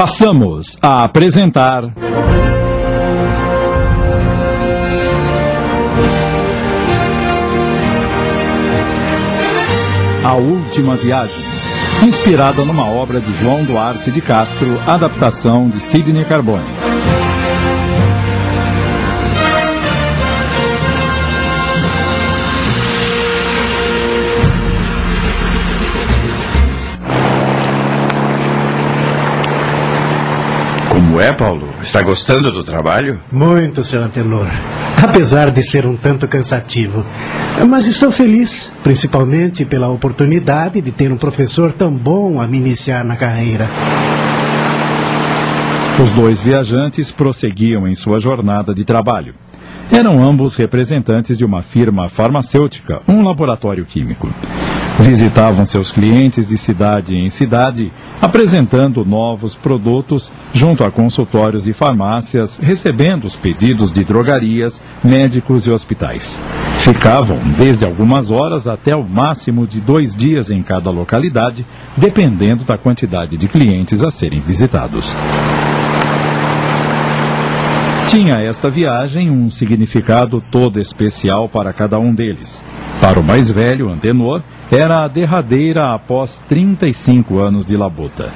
Passamos a apresentar. A Última Viagem, inspirada numa obra de João Duarte de Castro, adaptação de Sidney Carbone. Como é, Paulo? Está gostando do trabalho? Muito, seu Antenor. Apesar de ser um tanto cansativo. Mas estou feliz, principalmente pela oportunidade de ter um professor tão bom a me iniciar na carreira. Os dois viajantes prosseguiam em sua jornada de trabalho. Eram ambos representantes de uma firma farmacêutica, um laboratório químico. Visitavam seus clientes de cidade em cidade, apresentando novos produtos junto a consultórios e farmácias, recebendo os pedidos de drogarias, médicos e hospitais. Ficavam desde algumas horas até o máximo de dois dias em cada localidade, dependendo da quantidade de clientes a serem visitados. Tinha esta viagem um significado todo especial para cada um deles. Para o mais velho, Antenor, era a derradeira após 35 anos de labuta.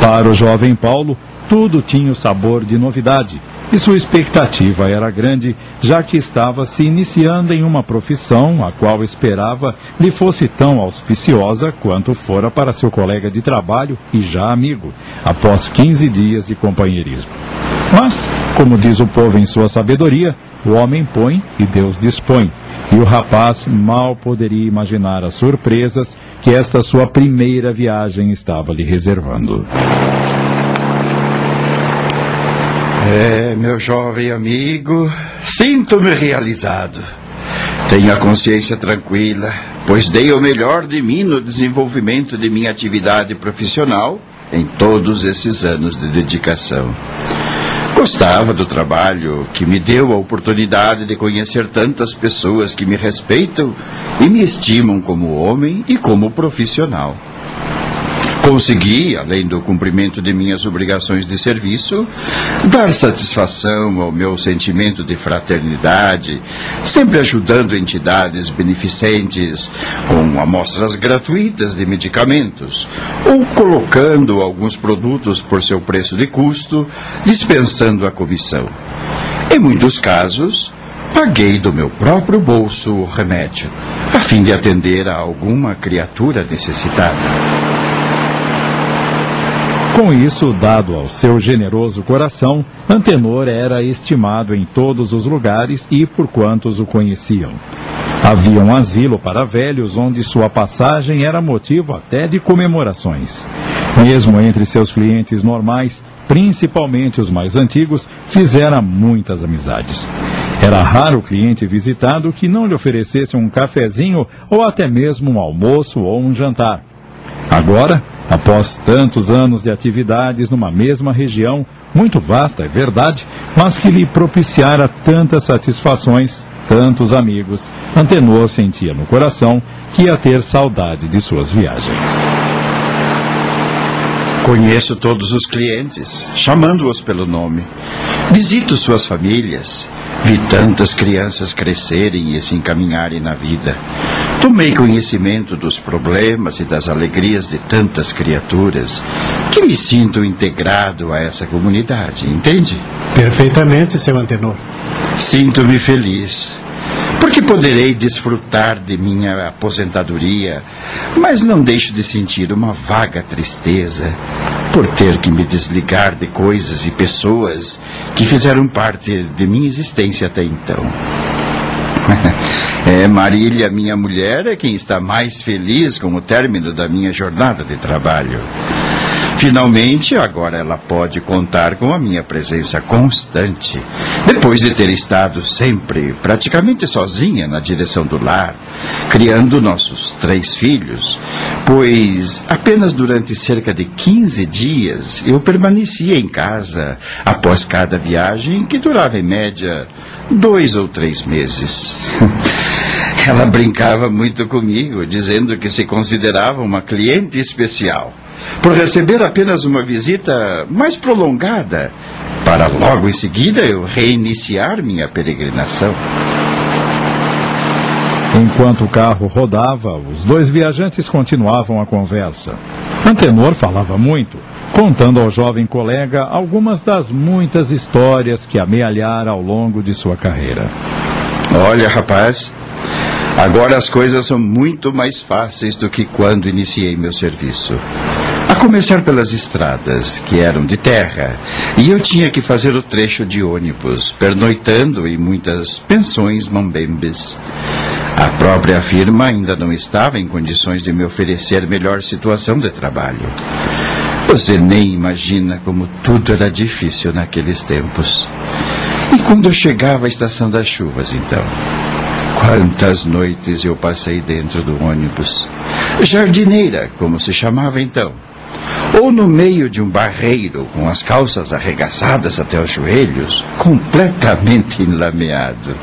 Para o jovem Paulo, tudo tinha o sabor de novidade e sua expectativa era grande, já que estava se iniciando em uma profissão a qual esperava lhe fosse tão auspiciosa quanto fora para seu colega de trabalho e já amigo, após 15 dias de companheirismo. Mas, como diz o povo em sua sabedoria, o homem põe e Deus dispõe. E o rapaz mal poderia imaginar as surpresas que esta sua primeira viagem estava lhe reservando. É, meu jovem amigo, sinto-me realizado. Tenho a consciência tranquila, pois dei o melhor de mim no desenvolvimento de minha atividade profissional em todos esses anos de dedicação. Gostava do trabalho que me deu a oportunidade de conhecer tantas pessoas que me respeitam e me estimam como homem e como profissional. Consegui, além do cumprimento de minhas obrigações de serviço, dar satisfação ao meu sentimento de fraternidade, sempre ajudando entidades beneficentes com amostras gratuitas de medicamentos, ou colocando alguns produtos por seu preço de custo, dispensando a comissão. Em muitos casos, paguei do meu próprio bolso o remédio, a fim de atender a alguma criatura necessitada. Com isso, dado ao seu generoso coração, Antenor era estimado em todos os lugares e por quantos o conheciam. Havia um asilo para velhos onde sua passagem era motivo até de comemorações. Mesmo entre seus clientes normais, principalmente os mais antigos, fizera muitas amizades. Era raro o cliente visitado que não lhe oferecesse um cafezinho ou até mesmo um almoço ou um jantar. Agora, Após tantos anos de atividades numa mesma região, muito vasta, é verdade, mas que lhe propiciara tantas satisfações, tantos amigos, Antenor sentia no coração que ia ter saudade de suas viagens. Conheço todos os clientes, chamando-os pelo nome. Visito suas famílias. Vi tantas crianças crescerem e se encaminharem na vida. Tomei conhecimento dos problemas e das alegrias de tantas criaturas que me sinto integrado a essa comunidade, entende? Perfeitamente, seu Antenor. Sinto-me feliz, porque poderei desfrutar de minha aposentadoria, mas não deixo de sentir uma vaga tristeza por ter que me desligar de coisas e pessoas que fizeram parte de minha existência até então. É, Marília, minha mulher, é quem está mais feliz com o término da minha jornada de trabalho. Finalmente, agora ela pode contar com a minha presença constante, depois de ter estado sempre praticamente sozinha na direção do lar, criando nossos três filhos, pois apenas durante cerca de 15 dias eu permanecia em casa após cada viagem, que durava em média dois ou três meses. Ela brincava muito comigo, dizendo que se considerava uma cliente especial por receber apenas uma visita mais prolongada, para logo em seguida eu reiniciar minha peregrinação. Enquanto o carro rodava, os dois viajantes continuavam a conversa. Antenor falava muito, contando ao jovem colega algumas das muitas histórias que amealhara ao longo de sua carreira. Olha, rapaz, agora as coisas são muito mais fáceis do que quando iniciei meu serviço. Começar pelas estradas, que eram de terra, e eu tinha que fazer o trecho de ônibus, pernoitando em muitas pensões mambembes. A própria firma ainda não estava em condições de me oferecer melhor situação de trabalho. Você nem imagina como tudo era difícil naqueles tempos. E quando chegava a estação das chuvas, então? Quantas noites eu passei dentro do ônibus. Jardineira, como se chamava então. Ou no meio de um barreiro, com as calças arregaçadas até os joelhos, completamente enlameado.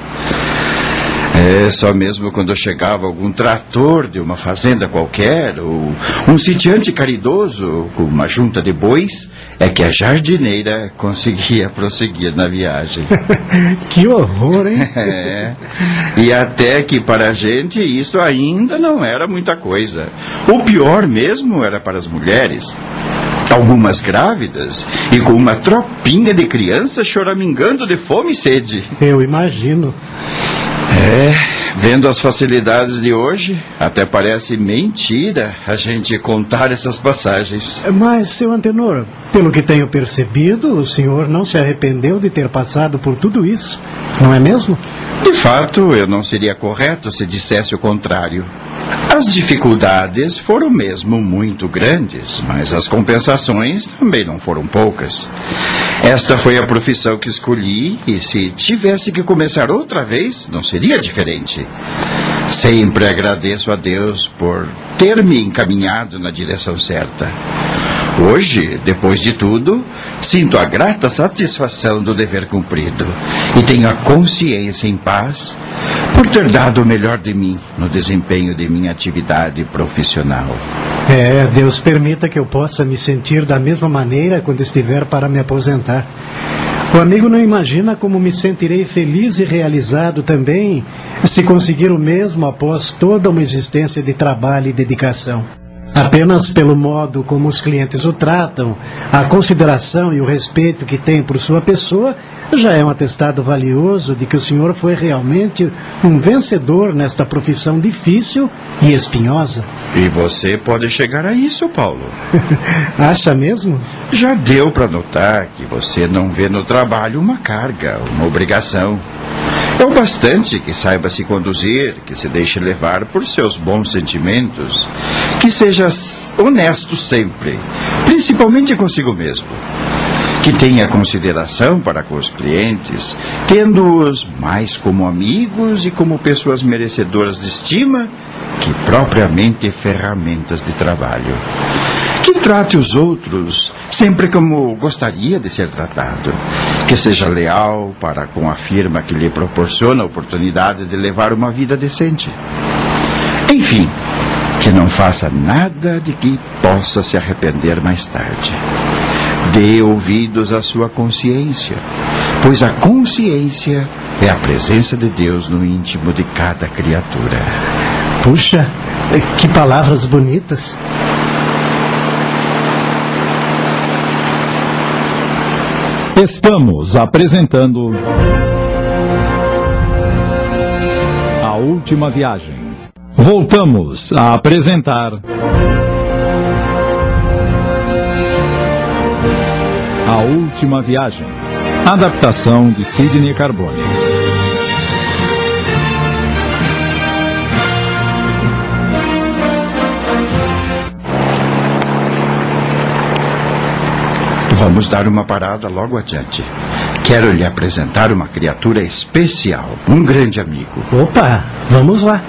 É, só mesmo quando chegava algum trator de uma fazenda qualquer, ou um sitiante caridoso com uma junta de bois, é que a jardineira conseguia prosseguir na viagem. que horror, hein? É. E até que para a gente isso ainda não era muita coisa. O pior mesmo era para as mulheres algumas grávidas e com uma tropinha de crianças choramingando de fome e sede. Eu imagino. É, vendo as facilidades de hoje, até parece mentira a gente contar essas passagens. Mas, seu Antenor, pelo que tenho percebido, o senhor não se arrependeu de ter passado por tudo isso, não é mesmo? De fato, eu não seria correto se dissesse o contrário. As dificuldades foram mesmo muito grandes, mas as compensações também não foram poucas. Esta foi a profissão que escolhi e se tivesse que começar outra vez, não seria diferente. Sempre agradeço a Deus por ter me encaminhado na direção certa. Hoje, depois de tudo, sinto a grata satisfação do dever cumprido e tenho a consciência em paz por ter dado o melhor de mim no desempenho de minha atividade profissional. É, Deus permita que eu possa me sentir da mesma maneira quando estiver para me aposentar. O amigo não imagina como me sentirei feliz e realizado também se conseguir o mesmo após toda uma existência de trabalho e dedicação. Apenas pelo modo como os clientes o tratam, a consideração e o respeito que tem por sua pessoa, já é um atestado valioso de que o senhor foi realmente um vencedor nesta profissão difícil e espinhosa. E você pode chegar a isso, Paulo. Acha mesmo? Já deu para notar que você não vê no trabalho uma carga, uma obrigação. É o bastante que saiba se conduzir, que se deixe levar por seus bons sentimentos, que seja honesto sempre, principalmente consigo mesmo. Que tenha consideração para com os clientes, tendo-os mais como amigos e como pessoas merecedoras de estima que propriamente ferramentas de trabalho que trate os outros sempre como gostaria de ser tratado, que seja leal para com a firma que lhe proporciona a oportunidade de levar uma vida decente. Enfim, que não faça nada de que possa se arrepender mais tarde. Dê ouvidos à sua consciência, pois a consciência é a presença de Deus no íntimo de cada criatura. Puxa, que palavras bonitas. Estamos apresentando. A Última Viagem. Voltamos a apresentar. A Última Viagem. Adaptação de Sidney Carbone. Vamos dar uma parada logo adiante. Quero lhe apresentar uma criatura especial, um grande amigo. Opa, vamos lá.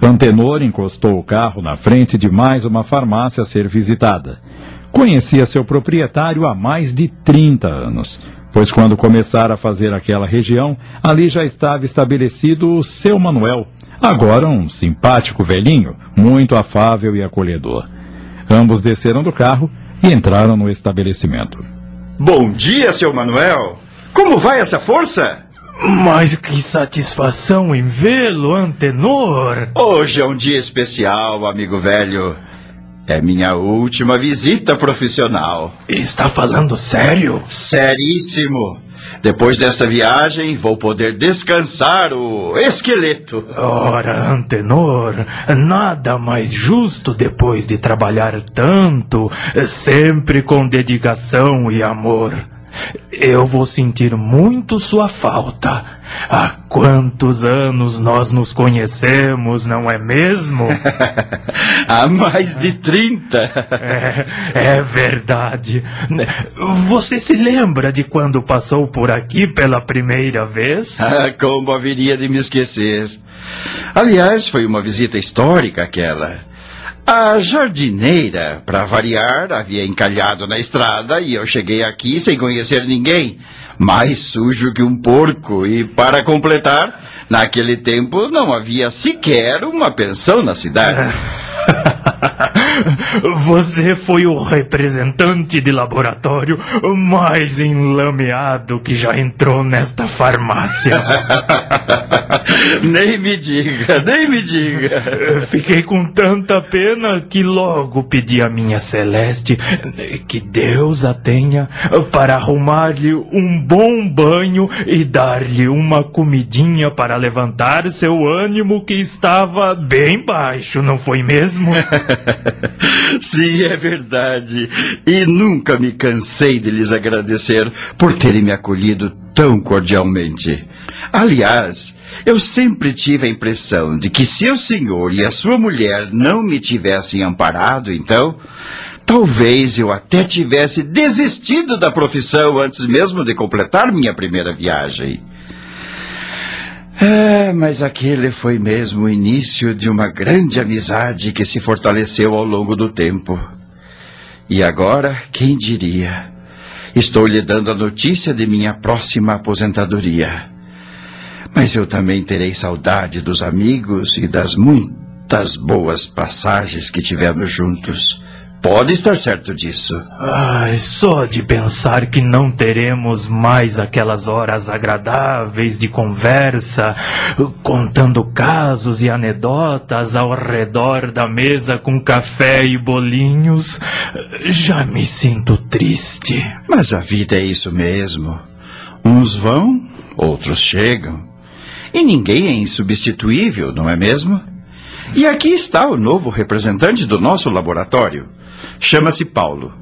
Antenor encostou o carro na frente de mais uma farmácia a ser visitada. Conhecia seu proprietário há mais de 30 anos. pois quando começara a fazer aquela região, ali já estava estabelecido o seu Manuel, agora um simpático velhinho, muito afável e acolhedor. Ambos desceram do carro e entraram no estabelecimento. Bom dia, seu Manuel. Como vai essa força? Mas que satisfação em vê-lo, Antenor! Hoje é um dia especial, amigo velho. É minha última visita profissional. Está falando sério? Seríssimo. Depois desta viagem, vou poder descansar o esqueleto. Ora, Antenor, nada mais justo depois de trabalhar tanto, sempre com dedicação e amor. Eu vou sentir muito sua falta. Há quantos anos nós nos conhecemos, não é mesmo? Há mais de 30. É, é, verdade. Você se lembra de quando passou por aqui pela primeira vez? Ah, como haveria de me esquecer? Aliás, foi uma visita histórica aquela. A jardineira, para variar, havia encalhado na estrada e eu cheguei aqui sem conhecer ninguém. Mais sujo que um porco. E, para completar, naquele tempo não havia sequer uma pensão na cidade. Você foi o representante de laboratório mais enlameado que já entrou nesta farmácia. nem me diga, nem me diga. Fiquei com tanta pena que logo pedi a minha Celeste que Deus a tenha para arrumar-lhe um bom banho e dar-lhe uma comidinha para levantar seu ânimo que estava bem baixo, não foi mesmo? Sim, é verdade. E nunca me cansei de lhes agradecer por terem me acolhido tão cordialmente. Aliás, eu sempre tive a impressão de que se o senhor e a sua mulher não me tivessem amparado, então, talvez eu até tivesse desistido da profissão antes mesmo de completar minha primeira viagem. É, mas aquele foi mesmo o início de uma grande amizade que se fortaleceu ao longo do tempo. E agora, quem diria? Estou lhe dando a notícia de minha próxima aposentadoria. Mas eu também terei saudade dos amigos e das muitas boas passagens que tivemos juntos. Pode estar certo disso. Ai, só de pensar que não teremos mais aquelas horas agradáveis de conversa, contando casos e anedotas ao redor da mesa com café e bolinhos, já me sinto triste. Mas a vida é isso mesmo. Uns vão, outros chegam. E ninguém é insubstituível, não é mesmo? E aqui está o novo representante do nosso laboratório. Chama-se Paulo.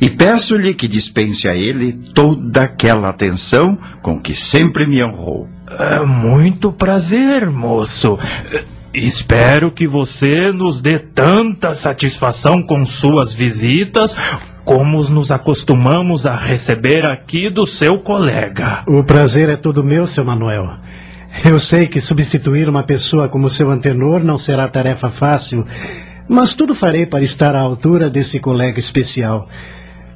E peço-lhe que dispense a ele toda aquela atenção com que sempre me honrou. É muito prazer, moço. Espero que você nos dê tanta satisfação com suas visitas como nos acostumamos a receber aqui do seu colega. O prazer é todo meu, seu Manuel. Eu sei que substituir uma pessoa como seu antenor não será tarefa fácil, mas tudo farei para estar à altura desse colega especial.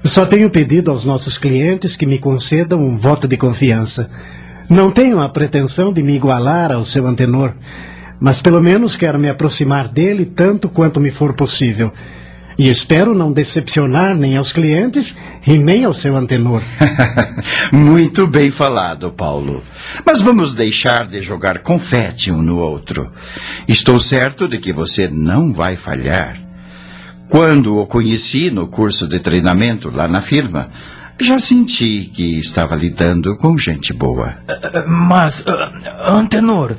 Só tenho pedido aos nossos clientes que me concedam um voto de confiança. Não tenho a pretensão de me igualar ao seu antenor, mas pelo menos quero me aproximar dele tanto quanto me for possível. E espero não decepcionar nem aos clientes e nem ao seu antenor. Muito bem falado, Paulo. Mas vamos deixar de jogar confete um no outro. Estou certo de que você não vai falhar. Quando o conheci no curso de treinamento lá na firma, já senti que estava lidando com gente boa. Mas, Antenor,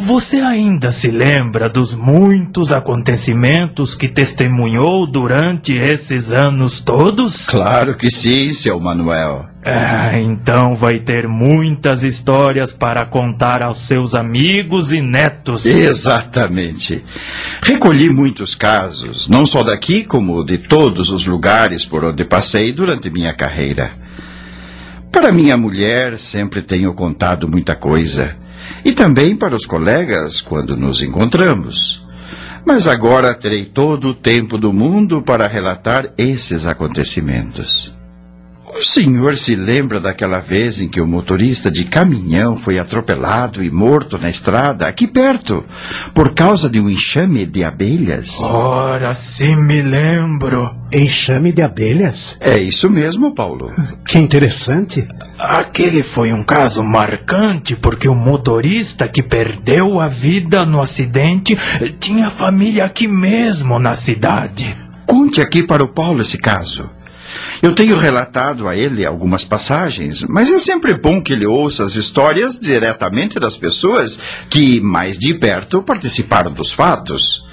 você ainda se lembra dos muitos acontecimentos que testemunhou durante esses anos todos? Claro que sim, seu Manuel. Ah, então vai ter muitas histórias para contar aos seus amigos e netos. Exatamente. Recolhi muitos casos, não só daqui, como de todos os lugares por onde passei durante minha carreira. Para minha mulher, sempre tenho contado muita coisa. E também para os colegas quando nos encontramos. Mas agora terei todo o tempo do mundo para relatar esses acontecimentos. O senhor se lembra daquela vez em que o motorista de caminhão foi atropelado e morto na estrada, aqui perto, por causa de um enxame de abelhas? Ora, sim me lembro. Enxame de abelhas? É isso mesmo, Paulo. Que interessante. Aquele foi um caso marcante porque o motorista que perdeu a vida no acidente tinha família aqui mesmo na cidade. Conte aqui para o Paulo esse caso. Eu tenho relatado a ele algumas passagens, mas é sempre bom que ele ouça as histórias diretamente das pessoas que, mais de perto, participaram dos fatos.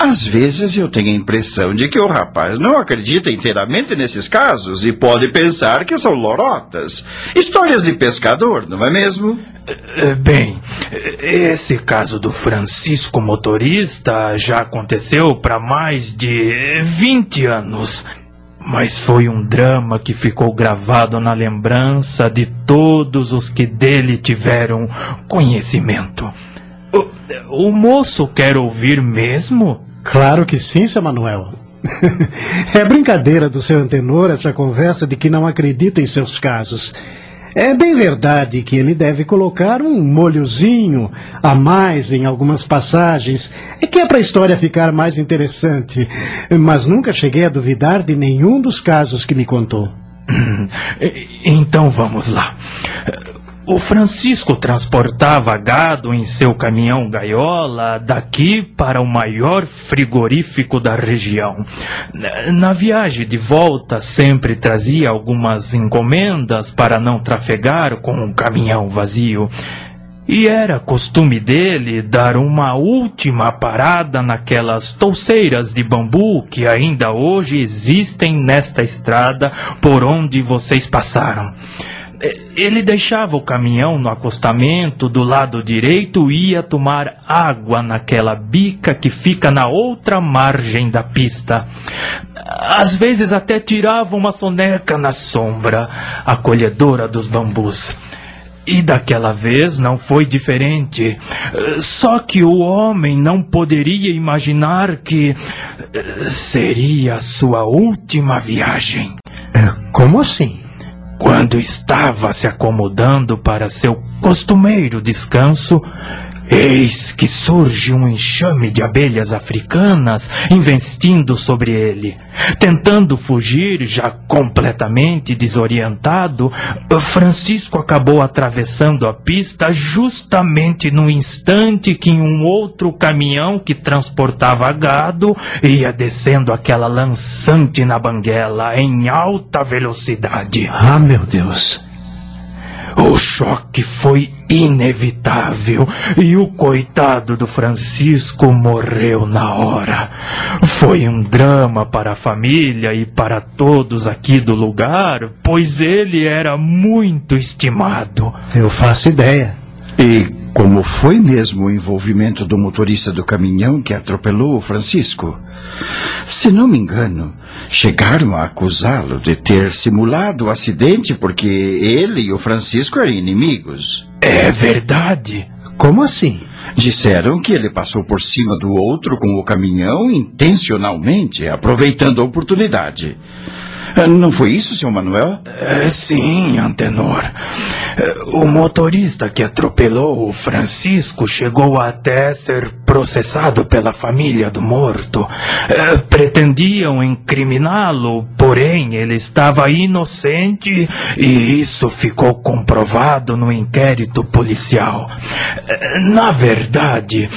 Às vezes eu tenho a impressão de que o rapaz não acredita inteiramente nesses casos e pode pensar que são lorotas. Histórias de pescador, não é mesmo? Eh, Bem, esse caso do Francisco motorista já aconteceu para mais de 20 anos. Mas foi um drama que ficou gravado na lembrança de todos os que dele tiveram conhecimento. O, o moço quer ouvir mesmo? Claro que sim, seu Manuel. é brincadeira do seu antenor essa conversa de que não acredita em seus casos. É bem verdade que ele deve colocar um molhozinho a mais em algumas passagens, é que é para a história ficar mais interessante. Mas nunca cheguei a duvidar de nenhum dos casos que me contou. Então vamos lá. O Francisco transportava gado em seu caminhão gaiola daqui para o maior frigorífico da região. Na viagem de volta, sempre trazia algumas encomendas para não trafegar com um caminhão vazio. E era costume dele dar uma última parada naquelas touceiras de bambu que ainda hoje existem nesta estrada por onde vocês passaram. Ele deixava o caminhão no acostamento do lado direito e ia tomar água naquela bica que fica na outra margem da pista. Às vezes até tirava uma soneca na sombra, acolhedora dos bambus. E daquela vez não foi diferente. Só que o homem não poderia imaginar que seria a sua última viagem. Como assim? Quando estava se acomodando para seu costumeiro descanso, eis que surge um enxame de abelhas africanas investindo sobre ele. Tentando fugir, já completamente desorientado, Francisco acabou atravessando a pista justamente no instante que um outro caminhão que transportava gado ia descendo aquela lançante na banguela em alta velocidade. Ah, meu Deus. O choque foi inevitável e o coitado do Francisco morreu na hora. Foi um drama para a família e para todos aqui do lugar, pois ele era muito estimado. Eu faço ideia. E como foi mesmo o envolvimento do motorista do caminhão que atropelou o Francisco? Se não me engano, chegaram a acusá-lo de ter simulado o acidente porque ele e o Francisco eram inimigos. É verdade. Como assim? Disseram que ele passou por cima do outro com o caminhão intencionalmente, aproveitando a oportunidade. Não foi isso, senhor Manuel? É, sim, Antenor. O motorista que atropelou o Francisco chegou até ser processado pela família do morto. É, pretendiam incriminá-lo, porém ele estava inocente e isso ficou comprovado no inquérito policial. Na verdade,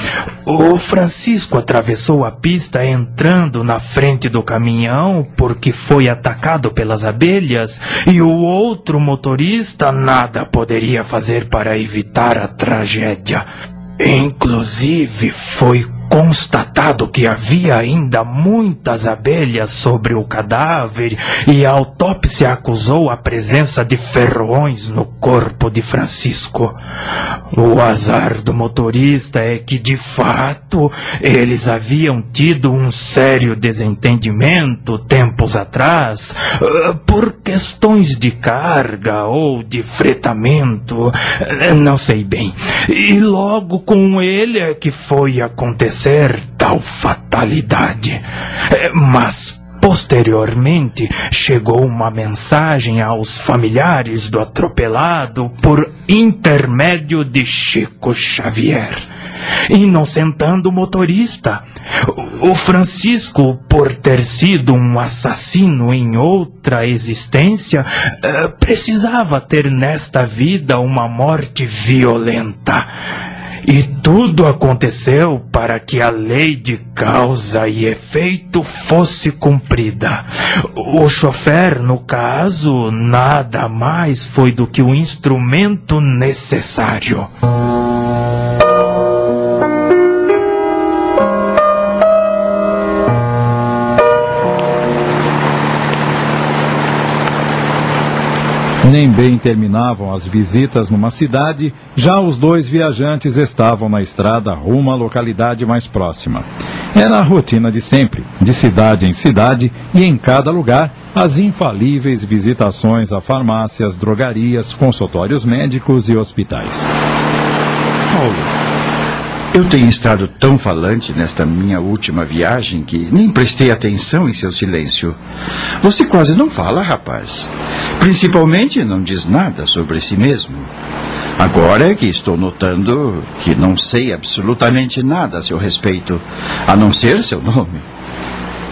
o Francisco atravessou a pista entrando na frente do caminhão porque foi atacado pelas abelhas e o outro motorista nada poderia fazer para evitar a tragédia. Inclusive, foi constatado que havia ainda muitas abelhas sobre o cadáver e a autópsia acusou a presença de ferrões no corpo de Francisco. O azar do motorista é que, de fato, eles haviam tido um sério desentendimento tempos atrás por questões de carga ou de fretamento, não sei bem. E logo com ele é que foi acontecer tal fatalidade. Mas Posteriormente, chegou uma mensagem aos familiares do atropelado por intermédio de Chico Xavier, inocentando o motorista. O Francisco, por ter sido um assassino em outra existência, eh, precisava ter nesta vida uma morte violenta. E tudo aconteceu para que a lei de causa e efeito fosse cumprida. O chofer, no caso, nada mais foi do que o instrumento necessário. Nem bem terminavam as visitas numa cidade, já os dois viajantes estavam na estrada rumo à localidade mais próxima. Era a rotina de sempre, de cidade em cidade e em cada lugar, as infalíveis visitações a farmácias, drogarias, consultórios médicos e hospitais. Paulo, eu tenho estado tão falante nesta minha última viagem que nem prestei atenção em seu silêncio. Você quase não fala, rapaz. Principalmente não diz nada sobre si mesmo. Agora é que estou notando que não sei absolutamente nada a seu respeito, a não ser seu nome.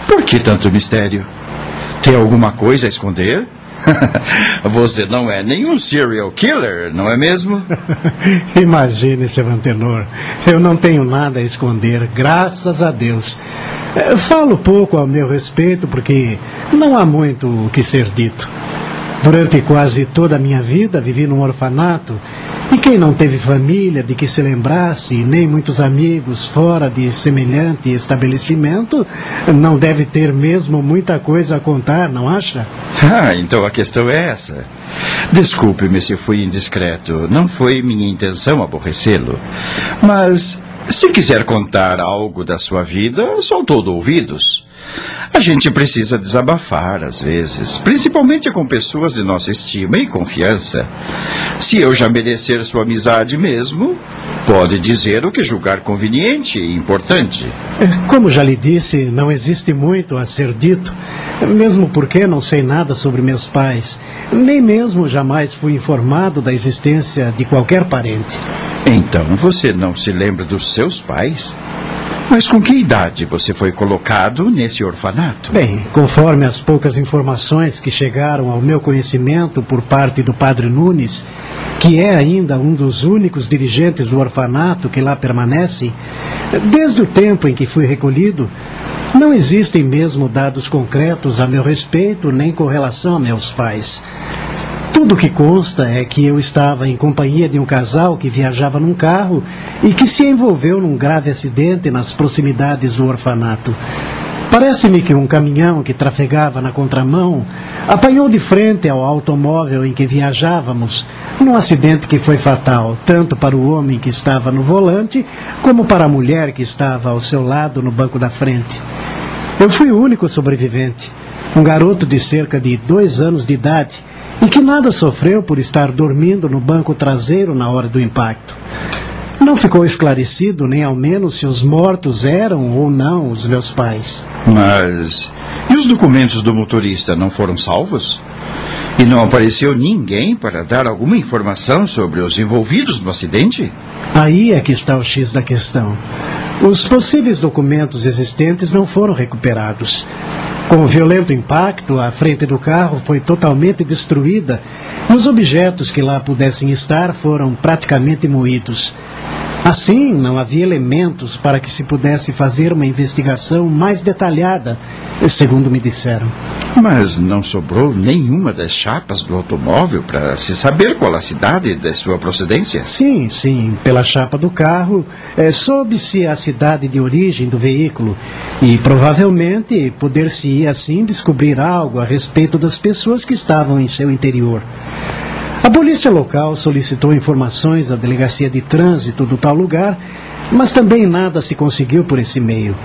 Por que tanto mistério? Tem alguma coisa a esconder? Você não é nenhum serial killer, não é mesmo? Imagine, seu antenor. Eu não tenho nada a esconder, graças a Deus. Eh, falo pouco ao meu respeito porque não há muito o que ser dito. Durante quase toda a minha vida vivi num orfanato e quem não teve família de que se lembrasse, nem muitos amigos fora de semelhante estabelecimento, não deve ter mesmo muita coisa a contar, não acha? Ah, então a questão é essa. Desculpe-me se fui indiscreto. Não foi minha intenção aborrecê-lo. Mas, se quiser contar algo da sua vida, sou todo ouvidos. A gente precisa desabafar às vezes, principalmente com pessoas de nossa estima e confiança. Se eu já merecer sua amizade mesmo, pode dizer o que julgar conveniente e importante. Como já lhe disse, não existe muito a ser dito, mesmo porque não sei nada sobre meus pais, nem mesmo jamais fui informado da existência de qualquer parente. Então você não se lembra dos seus pais? Mas com que idade você foi colocado nesse orfanato? Bem, conforme as poucas informações que chegaram ao meu conhecimento por parte do padre Nunes, que é ainda um dos únicos dirigentes do orfanato que lá permanece, desde o tempo em que fui recolhido, não existem mesmo dados concretos a meu respeito nem com relação a meus pais. Tudo que consta é que eu estava em companhia de um casal que viajava num carro e que se envolveu num grave acidente nas proximidades do orfanato. Parece-me que um caminhão que trafegava na contramão apanhou de frente ao automóvel em que viajávamos, num acidente que foi fatal, tanto para o homem que estava no volante, como para a mulher que estava ao seu lado no banco da frente. Eu fui o único sobrevivente, um garoto de cerca de dois anos de idade e que nada sofreu por estar dormindo no banco traseiro na hora do impacto. Não ficou esclarecido nem ao menos se os mortos eram ou não os meus pais. Mas. E os documentos do motorista não foram salvos? E não apareceu ninguém para dar alguma informação sobre os envolvidos no acidente? Aí é que está o X da questão. Os possíveis documentos existentes não foram recuperados. Com violento impacto, a frente do carro foi totalmente destruída e os objetos que lá pudessem estar foram praticamente moídos. Assim, não havia elementos para que se pudesse fazer uma investigação mais detalhada, segundo me disseram. Mas não sobrou nenhuma das chapas do automóvel para se saber qual a cidade de sua procedência? Sim, sim. Pela chapa do carro, é, soube-se a cidade de origem do veículo e provavelmente poder-se assim descobrir algo a respeito das pessoas que estavam em seu interior. A polícia local solicitou informações à delegacia de trânsito do tal lugar, mas também nada se conseguiu por esse meio.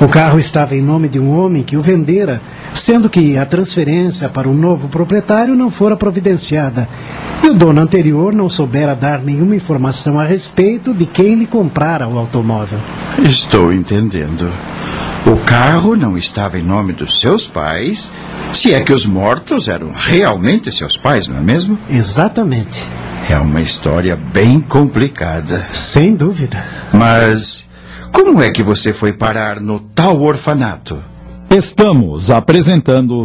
O carro estava em nome de um homem que o vendera, sendo que a transferência para o novo proprietário não fora providenciada, e o dono anterior não soubera dar nenhuma informação a respeito de quem lhe comprara o automóvel. Estou entendendo. O carro não estava em nome dos seus pais, se é que os mortos eram realmente seus pais, não é mesmo? Exatamente. É uma história bem complicada. Sem dúvida. Mas como é que você foi parar no tal orfanato? Estamos apresentando.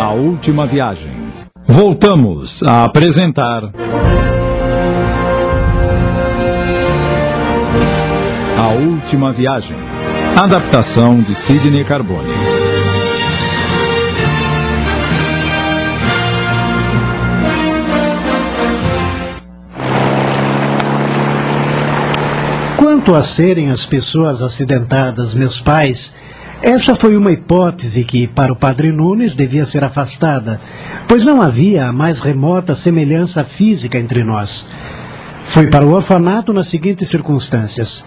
A Última Viagem. Voltamos a apresentar. A Última Viagem. Adaptação de Sidney Carbone. Quanto a serem as pessoas acidentadas meus pais, essa foi uma hipótese que, para o padre Nunes, devia ser afastada, pois não havia a mais remota semelhança física entre nós. Fui para o orfanato nas seguintes circunstâncias.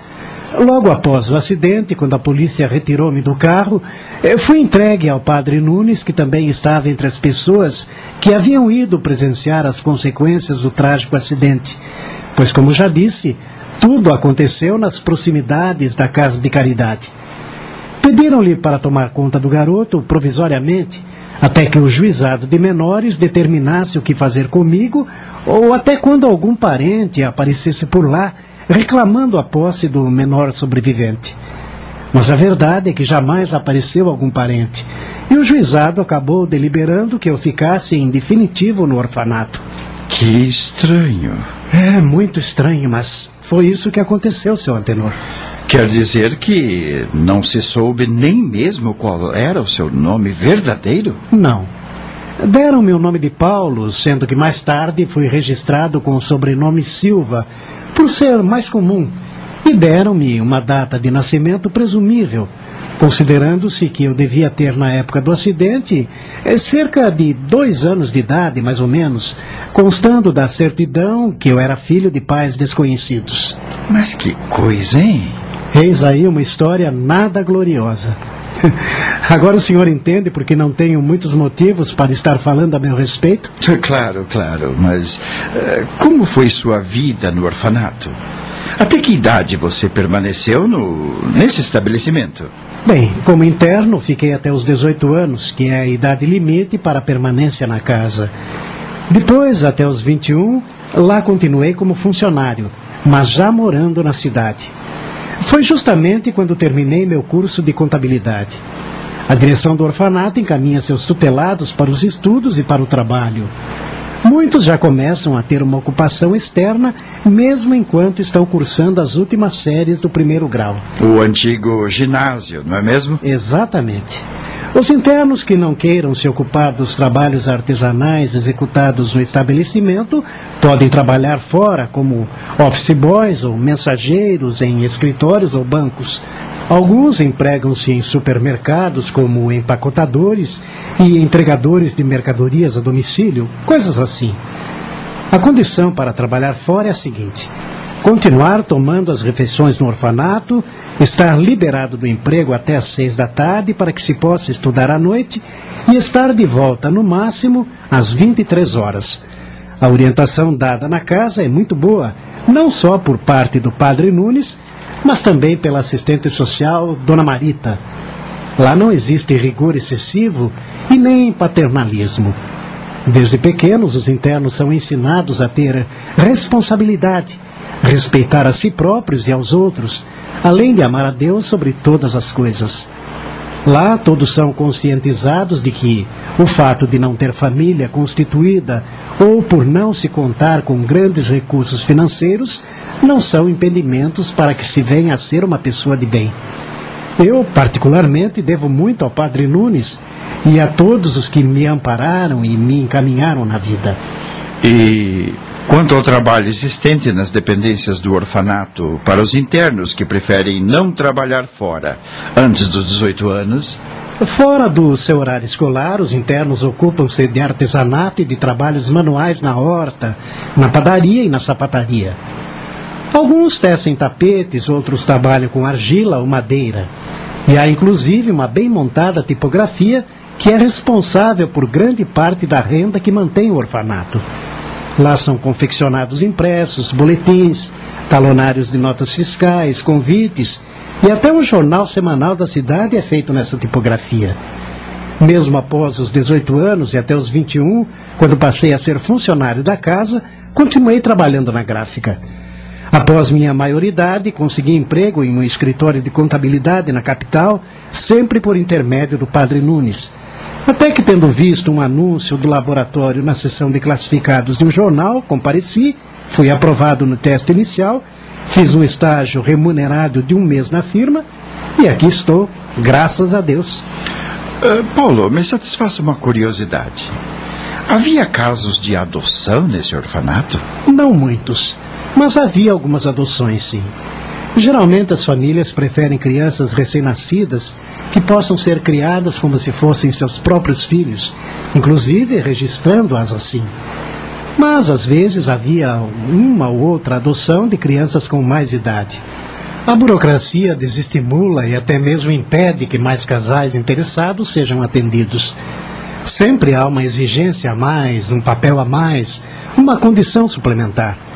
Logo após o acidente, quando a polícia retirou-me do carro, eh, fui entregue ao padre Nunes, que também estava entre as pessoas que haviam ido presenciar as consequências do trágico acidente. Pois, como já disse, tudo aconteceu nas proximidades da casa de caridade. Pediram-lhe para tomar conta do garoto provisoriamente, até que o juizado de menores determinasse o que fazer comigo, ou até quando algum parente aparecesse por lá reclamando a posse do menor sobrevivente. Mas a verdade é que jamais apareceu algum parente, e o juizado acabou deliberando que eu ficasse em definitivo no orfanato. Que estranho. É muito estranho, mas foi isso que aconteceu, seu Antenor. Quer dizer que não se soube nem mesmo qual era o seu nome verdadeiro? Não. Deram-me o nome de Paulo, sendo que mais tarde fui registrado com o sobrenome Silva, por ser mais comum, e deram-me uma data de nascimento presumível, considerando-se que eu devia ter na época do acidente eh, cerca de dois anos de idade, mais ou menos, constando da certidão que eu era filho de pais desconhecidos. Mas que coisa, hein? Eis aí uma história nada gloriosa. Agora o senhor entende porque não tenho muitos motivos para estar falando a meu respeito? Claro, claro, mas uh, como foi sua vida no orfanato? Até que idade você permaneceu no, nesse estabelecimento? Bem, como interno, fiquei até os 18 anos, que é a idade limite para a permanência na casa. Depois, até os 21, lá continuei como funcionário, mas já morando na cidade. Foi justamente quando terminei meu curso de contabilidade. A direção do orfanato encaminha seus tutelados para os estudos e para o trabalho. Muitos já começam a ter uma ocupação externa, mesmo enquanto estão cursando as últimas séries do primeiro grau. O antigo ginásio, não é mesmo? Exatamente. Os internos que não queiram se ocupar dos trabalhos artesanais executados no estabelecimento podem trabalhar fora, como office boys ou mensageiros em escritórios ou bancos. Alguns empregam-se em supermercados como empacotadores e entregadores de mercadorias a domicílio, coisas assim. A condição para trabalhar fora é a seguinte: continuar tomando as refeições no orfanato, estar liberado do emprego até às seis da tarde para que se possa estudar à noite e estar de volta no máximo às 23 horas. A orientação dada na casa é muito boa, não só por parte do padre Nunes, mas também pela assistente social Dona Marita. Lá não existe rigor excessivo e nem paternalismo. Desde pequenos, os internos são ensinados a ter responsabilidade respeitar a si próprios e aos outros, além de amar a Deus sobre todas as coisas. Lá todos são conscientizados de que o fato de não ter família constituída ou por não se contar com grandes recursos financeiros não são impedimentos para que se venha a ser uma pessoa de bem. Eu, particularmente, devo muito ao Padre Nunes e a todos os que me ampararam e me encaminharam na vida. E Quanto ao trabalho existente nas dependências do orfanato para os internos que preferem não trabalhar fora antes dos 18 anos, Fora do seu horário escolar, os internos ocupam-se de artesanato e de trabalhos manuais na horta, na padaria e na sapataria. Alguns tecem tapetes, outros trabalham com argila ou madeira. E há inclusive uma bem montada tipografia que é responsável por grande parte da renda que mantém o orfanato. Lá são confeccionados impressos, boletins, talonários de notas fiscais, convites e até um jornal semanal da cidade é feito nessa tipografia. Mesmo após os 18 anos e até os 21, quando passei a ser funcionário da casa, continuei trabalhando na gráfica. Após minha maioridade, consegui emprego em um escritório de contabilidade na capital, sempre por intermédio do padre Nunes. Até que, tendo visto um anúncio do laboratório na seção de classificados de um jornal, compareci, fui aprovado no teste inicial, fiz um estágio remunerado de um mês na firma e aqui estou, graças a Deus. Uh, Paulo, me satisfaça uma curiosidade. Havia casos de adoção nesse orfanato? Não muitos. Mas havia algumas adoções, sim. Geralmente as famílias preferem crianças recém-nascidas que possam ser criadas como se fossem seus próprios filhos, inclusive registrando-as assim. Mas às vezes havia uma ou outra adoção de crianças com mais idade. A burocracia desestimula e até mesmo impede que mais casais interessados sejam atendidos. Sempre há uma exigência a mais, um papel a mais, uma condição suplementar.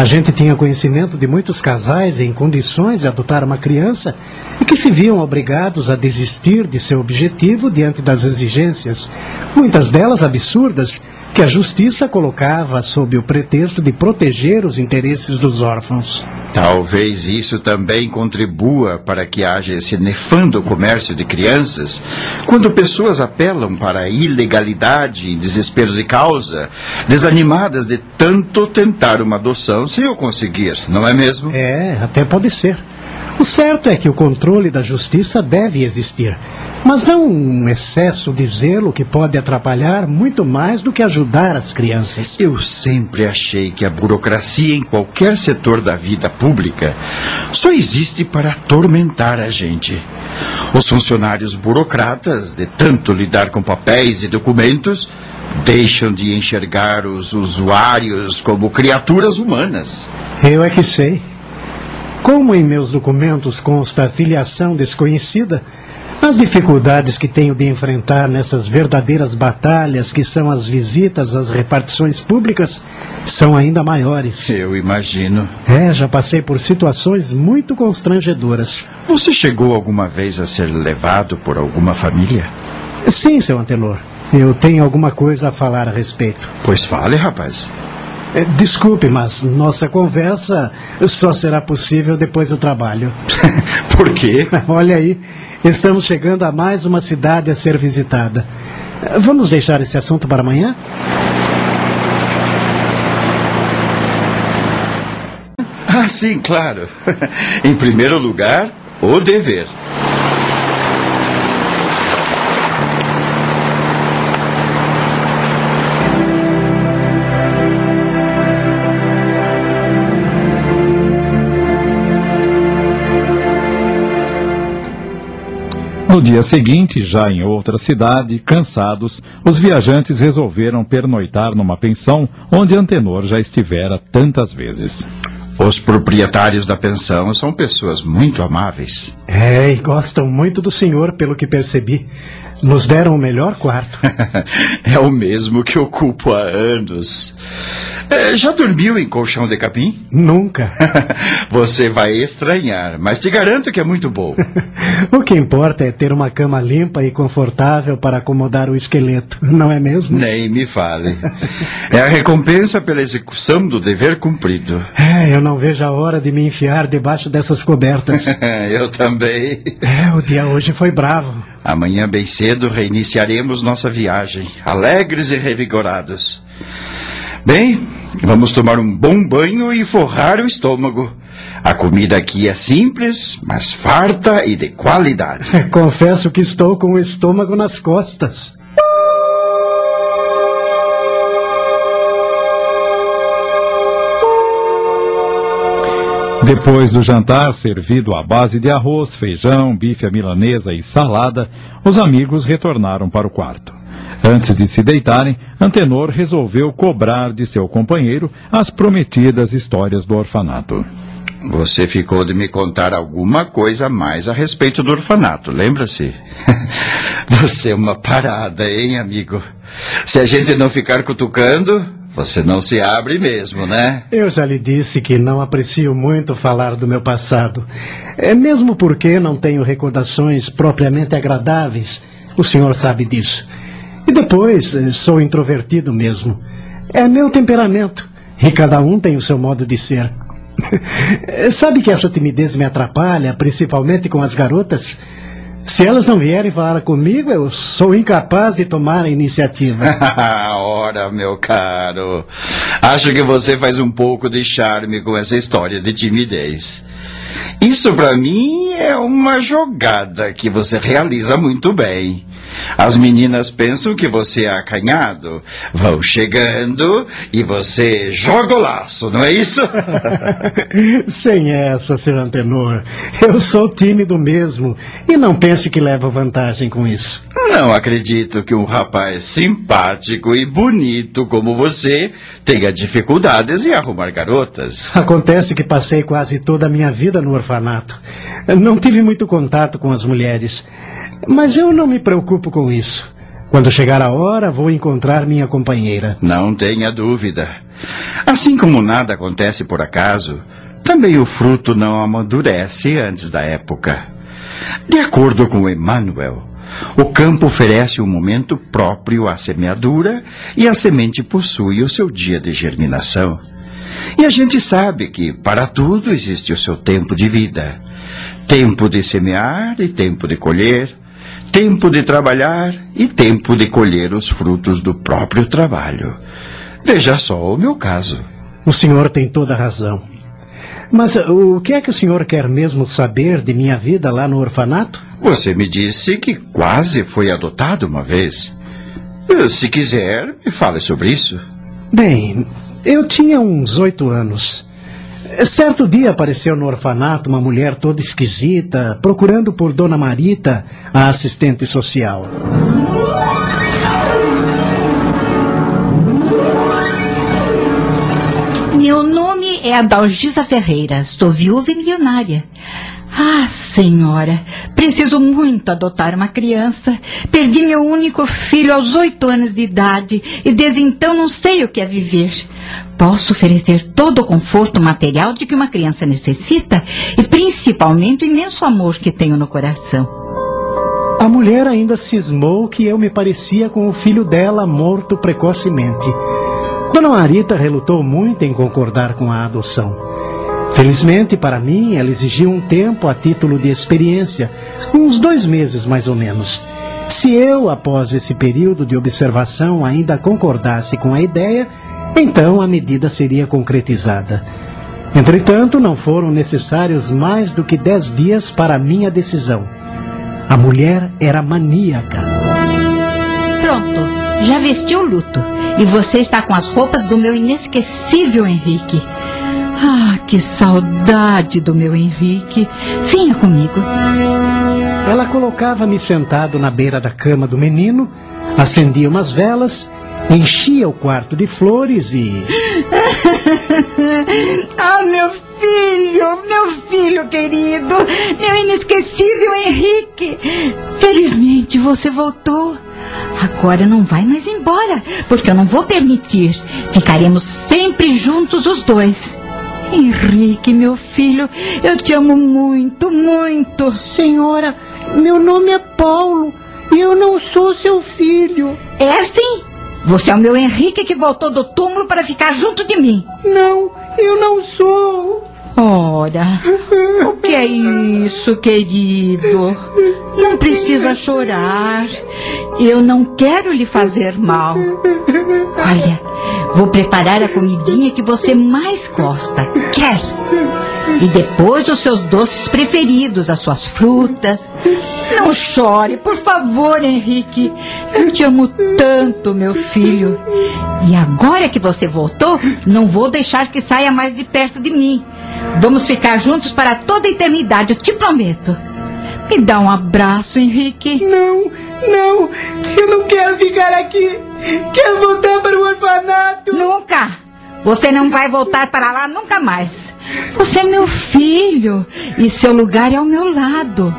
A gente tinha conhecimento de muitos casais em condições de adotar uma criança e que se viam obrigados a desistir de seu objetivo diante das exigências, muitas delas absurdas, que a justiça colocava sob o pretexto de proteger os interesses dos órfãos. Talvez isso também contribua para que haja esse nefando comércio de crianças, quando pessoas apelam para a ilegalidade em desespero de causa, desanimadas de tanto tentar uma adoção sem o conseguir, não é mesmo? É, até pode ser. O certo é que o controle da justiça deve existir, mas não um excesso de zelo que pode atrapalhar muito mais do que ajudar as crianças. Eu sempre achei que a burocracia em qualquer setor da vida pública só existe para atormentar a gente. Os funcionários burocratas, de tanto lidar com papéis e documentos, deixam de enxergar os usuários como criaturas humanas. Eu é que sei. Como em meus documentos consta filiação desconhecida, as dificuldades que tenho de enfrentar nessas verdadeiras batalhas que são as visitas às repartições públicas são ainda maiores. Eu imagino. É, já passei por situações muito constrangedoras. Você chegou alguma vez a ser levado por alguma família? Sim, seu antenor. Eu tenho alguma coisa a falar a respeito. Pois fale, rapaz. É, desculpe, mas nossa conversa só será possível depois do trabalho. Por quê? Olha aí, estamos chegando a mais uma cidade a ser visitada. Vamos deixar esse assunto para amanhã? Ah, sim, claro. em primeiro lugar, o dever. No dia seguinte, já em outra cidade, cansados, os viajantes resolveram pernoitar numa pensão onde Antenor já estivera tantas vezes. Os proprietários da pensão são pessoas muito amáveis. É, e gostam muito do senhor, pelo que percebi. Nos deram o melhor quarto. é o mesmo que ocupo há anos. É, já dormiu em colchão de capim? Nunca. Você vai estranhar, mas te garanto que é muito bom. o que importa é ter uma cama limpa e confortável para acomodar o esqueleto, não é mesmo? Nem me fale. É a recompensa pela execução do dever cumprido. É, eu não vejo a hora de me enfiar debaixo dessas cobertas. eu também. É, o dia hoje foi bravo. Amanhã, bem cedo, reiniciaremos nossa viagem, alegres e revigorados. Bem, vamos tomar um bom banho e forrar o estômago. A comida aqui é simples, mas farta e de qualidade. Confesso que estou com o estômago nas costas. Depois do jantar, servido à base de arroz, feijão, bife à milanesa e salada, os amigos retornaram para o quarto. Antes de se deitarem, Antenor resolveu cobrar de seu companheiro as prometidas histórias do orfanato. Você ficou de me contar alguma coisa mais a respeito do orfanato, lembra-se? Você é uma parada, hein, amigo? Se a gente não ficar cutucando, Você não se abre mesmo, né? Eu já lhe disse que não aprecio muito falar do meu passado. É mesmo porque não tenho recordações propriamente agradáveis. O senhor sabe disso. E depois, eh, sou introvertido mesmo. É meu temperamento. E cada um tem o seu modo de ser. sabe que essa timidez me atrapalha, principalmente com as garotas? Se elas não vierem falar comigo, eu sou incapaz de tomar a iniciativa. Ora, meu caro, acho que você faz um pouco de charme com essa história de timidez. Isso para mim é uma jogada que você realiza muito bem. As meninas pensam que você é acanhado, vão chegando e você joga o laço, não é isso? Sem essa, seu antenor. Eu sou tímido mesmo e não pense que levo vantagem com isso. Não acredito que um rapaz simpático e bonito como você tenha dificuldades em arrumar garotas. Acontece que passei quase toda a minha vida no orfanato. Não tive muito contato com as mulheres. Mas eu não me preocupo com isso. Quando chegar a hora, vou encontrar minha companheira. Não tenha dúvida. Assim como nada acontece por acaso, também o fruto não amadurece antes da época. De acordo com Emmanuel, o campo oferece um momento próprio à semeadura e a semente possui o seu dia de germinação. E a gente sabe que para tudo existe o seu tempo de vida. Tempo de semear e tempo de colher, tempo de trabalhar e tempo de colher os frutos do próprio trabalho. Veja só o meu caso. O senhor tem toda a razão. Mas uh, o que é que o senhor quer mesmo saber de minha vida lá no orfanato? Você me disse que quase foi adotado uma vez. Uh, se quiser, me fale sobre isso. Bem, eu tinha uns oito anos. Certo dia apareceu no orfanato uma mulher toda esquisita, procurando por Dona Marita, a assistente social. É Adalgisa Ferreira, sou viúva e milionária. Ah, senhora, preciso muito adotar uma criança. Perdi meu único filho aos oito anos de idade e desde então não sei o que é viver. Posso oferecer todo o conforto material de que uma criança necessita e principalmente o imenso amor que tenho no coração. A mulher ainda cismou que eu me parecia com o filho dela morto precocemente. Dona Marita relutou muito em concordar com a adoção. Felizmente para mim, ela exigiu um tempo a título de experiência, uns dois meses mais ou menos. Se eu, após esse período de observação, ainda concordasse com a ideia, então a medida seria concretizada. Entretanto, não foram necessários mais do que dez dias para minha decisão. A mulher era maníaca. Pronto, já vestiu o luto. E você está com as roupas do meu inesquecível Henrique. Ah, que saudade do meu Henrique. Venha comigo. Ela colocava-me sentado na beira da cama do menino, acendia umas velas, enchia o quarto de flores e. ah, meu filho, meu filho querido, meu inesquecível Henrique. Felizmente você voltou. Agora não vai mais embora, porque eu não vou permitir. Ficaremos sempre juntos os dois. Henrique, meu filho, eu te amo muito, muito. Senhora, meu nome é Paulo e eu não sou seu filho. É sim? Você é o meu Henrique que voltou do túmulo para ficar junto de mim. Não, eu não sou. Ora, o que é isso, querido? Não precisa chorar. Eu não quero lhe fazer mal. Olha, vou preparar a comidinha que você mais gosta. Quer? E depois os seus doces preferidos, as suas frutas. Não chore, por favor, Henrique. Eu te amo tanto, meu filho. E agora que você voltou, não vou deixar que saia mais de perto de mim. Vamos ficar juntos para toda a eternidade, eu te prometo. Me dá um abraço, Henrique. Não, não, eu não quero ficar aqui. Quero voltar para o orfanato. Nunca! Você não vai voltar para lá nunca mais. Você é meu filho e seu lugar é ao meu lado.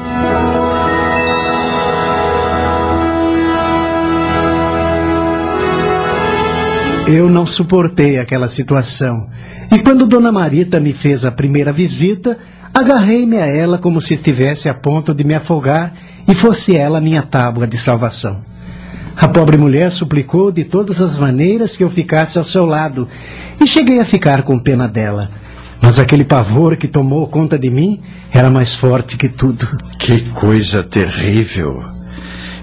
Eu não suportei aquela situação. E quando Dona Marita me fez a primeira visita, agarrei-me a ela como se estivesse a ponto de me afogar e fosse ela minha tábua de salvação. A pobre mulher suplicou de todas as maneiras que eu ficasse ao seu lado, e cheguei a ficar com pena dela. Mas aquele pavor que tomou conta de mim era mais forte que tudo. Que coisa terrível!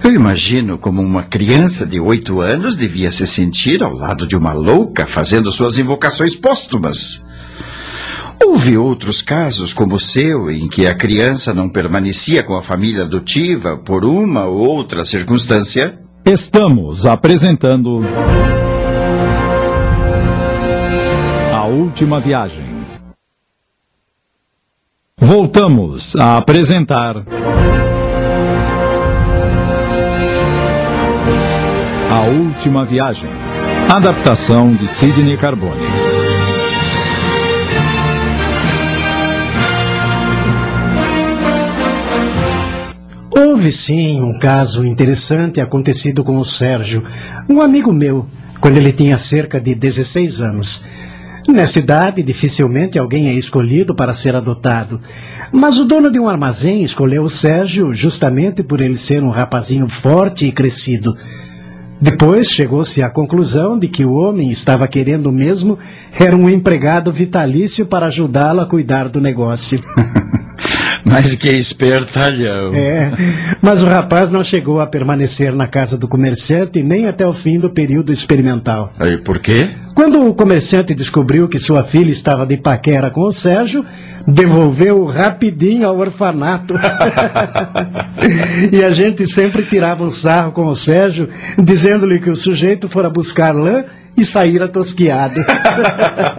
Eu imagino como uma criança de oito anos devia se sentir ao lado de uma louca fazendo suas invocações póstumas. Houve outros casos como o seu, em que a criança não permanecia com a família adotiva por uma ou outra circunstância? Estamos apresentando. A Última Viagem. Voltamos a apresentar. A Última Viagem. Adaptação de Sidney Carbone. Houve sim um caso interessante acontecido com o Sérgio, um amigo meu, quando ele tinha cerca de 16 anos. Nessa idade, dificilmente alguém é escolhido para ser adotado. Mas o dono de um armazém escolheu o Sérgio justamente por ele ser um rapazinho forte e crescido. Depois chegou-se à conclusão de que o homem estava querendo mesmo era um empregado vitalício para ajudá-lo a cuidar do negócio. Mas que espertalhão. É, mas o rapaz não chegou a permanecer na casa do comerciante nem até o fim do período experimental. E por quê? Quando o comerciante descobriu que sua filha estava de paquera com o Sérgio, devolveu-o rapidinho ao orfanato. e a gente sempre tirava um sarro com o Sérgio, dizendo-lhe que o sujeito fora buscar lã e saíra tosquiado.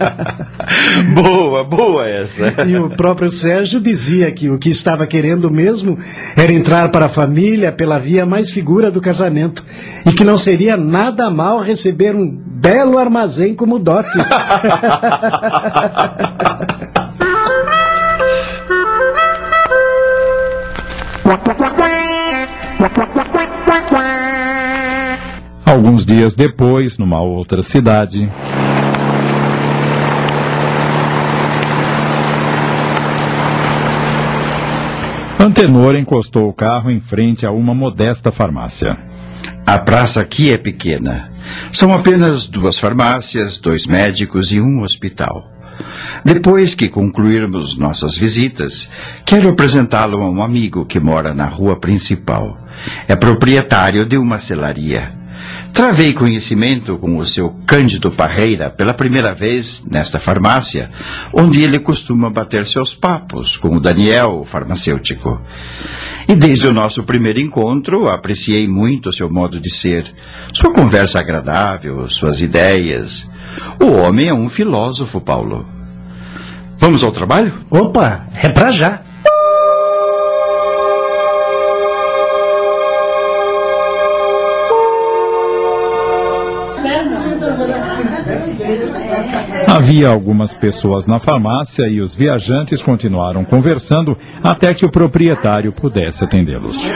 boa, boa essa. E o próprio Sérgio dizia que o que estava querendo mesmo era entrar para a família pela via mais segura do casamento e que não seria nada mal receber um belo armazém como dote. Alguns dias depois, numa outra cidade. Antenor encostou o carro em frente a uma modesta farmácia. A praça aqui é pequena. São apenas duas farmácias, dois médicos e um hospital. Depois que concluirmos nossas visitas, quero apresentá-lo a um amigo que mora na rua principal. É proprietário de uma celaria. Travei conhecimento com o seu Cândido Parreira pela primeira vez nesta farmácia, onde ele costuma bater seus papos com o Daniel, o farmacêutico. E desde o nosso primeiro encontro, apreciei muito seu modo de ser, sua conversa agradável, suas ideias. O homem é um filósofo, Paulo. Vamos ao trabalho? Opa, é pra já. Havia algumas pessoas na farmácia e os viajantes continuaram conversando até que o proprietário pudesse atendê-los.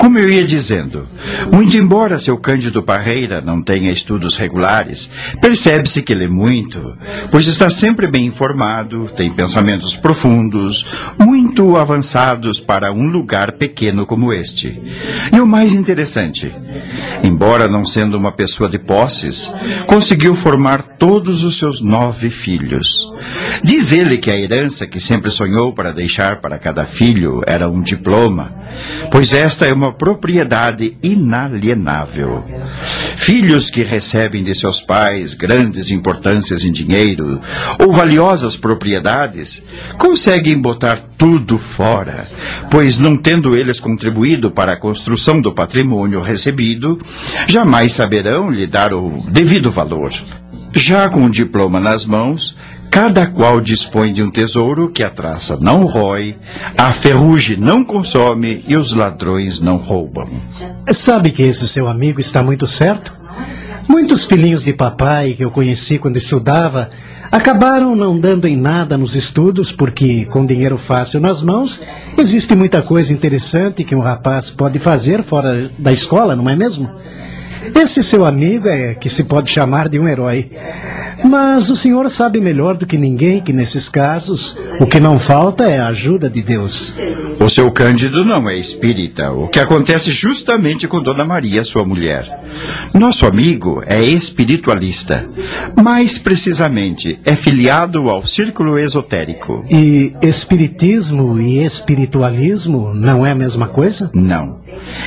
Como eu ia dizendo, muito embora seu Cândido Parreira não tenha estudos regulares, percebe-se que lê muito, pois está sempre bem informado, tem pensamentos profundos, muito avançados para um lugar pequeno como este. E o mais interessante, embora não sendo uma pessoa de posses, conseguiu formar todos os seus nove filhos. Diz ele que a herança que sempre sonhou para deixar para cada filho era um diploma, pois esta é uma propriedade inalienável. Filhos que recebem de seus pais grandes importâncias em dinheiro ou valiosas propriedades conseguem botar tudo fora, pois não tendo eles contribuído para a construção do patrimônio recebido, jamais saberão lhe dar o devido valor. Já com o diploma nas mãos, Cada qual dispõe de um tesouro que a traça não rói, a ferrugem não consome e os ladrões não roubam. Sabe que esse seu amigo está muito certo? Muitos filhinhos de papai que eu conheci quando estudava acabaram não dando em nada nos estudos porque, com dinheiro fácil nas mãos, existe muita coisa interessante que um rapaz pode fazer fora da escola, não é mesmo? Esse seu amigo é que se pode chamar de um herói. Mas o senhor sabe melhor do que ninguém que nesses casos o que não falta é a ajuda de Deus. O seu Cândido não é espírita, o que acontece justamente com Dona Maria, sua mulher. Nosso amigo é espiritualista. Mais precisamente, é filiado ao círculo esotérico. E espiritismo e espiritualismo não é a mesma coisa? Não.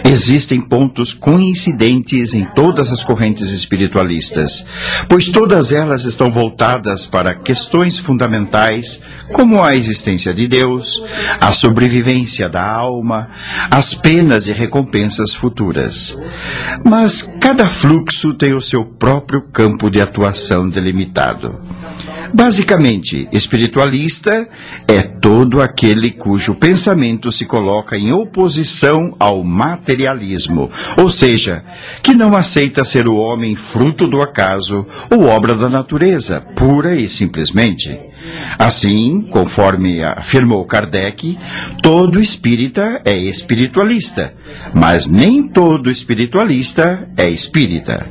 Existem pontos coincidentes em todas as correntes espiritualistas, pois todas elas estão voltadas para questões fundamentais como a existência de Deus, a sobrevivência da alma, as penas e recompensas futuras. Mas cada fluxo tem o seu próprio campo de atuação delimitado. Basicamente, espiritualista é todo aquele cujo pensamento se coloca em oposição ao materialismo, ou seja, que não aceita ser o homem fruto do acaso ou obra da natureza, pura e simplesmente. Assim, conforme afirmou Kardec, todo espírita é espiritualista, mas nem todo espiritualista é espírita.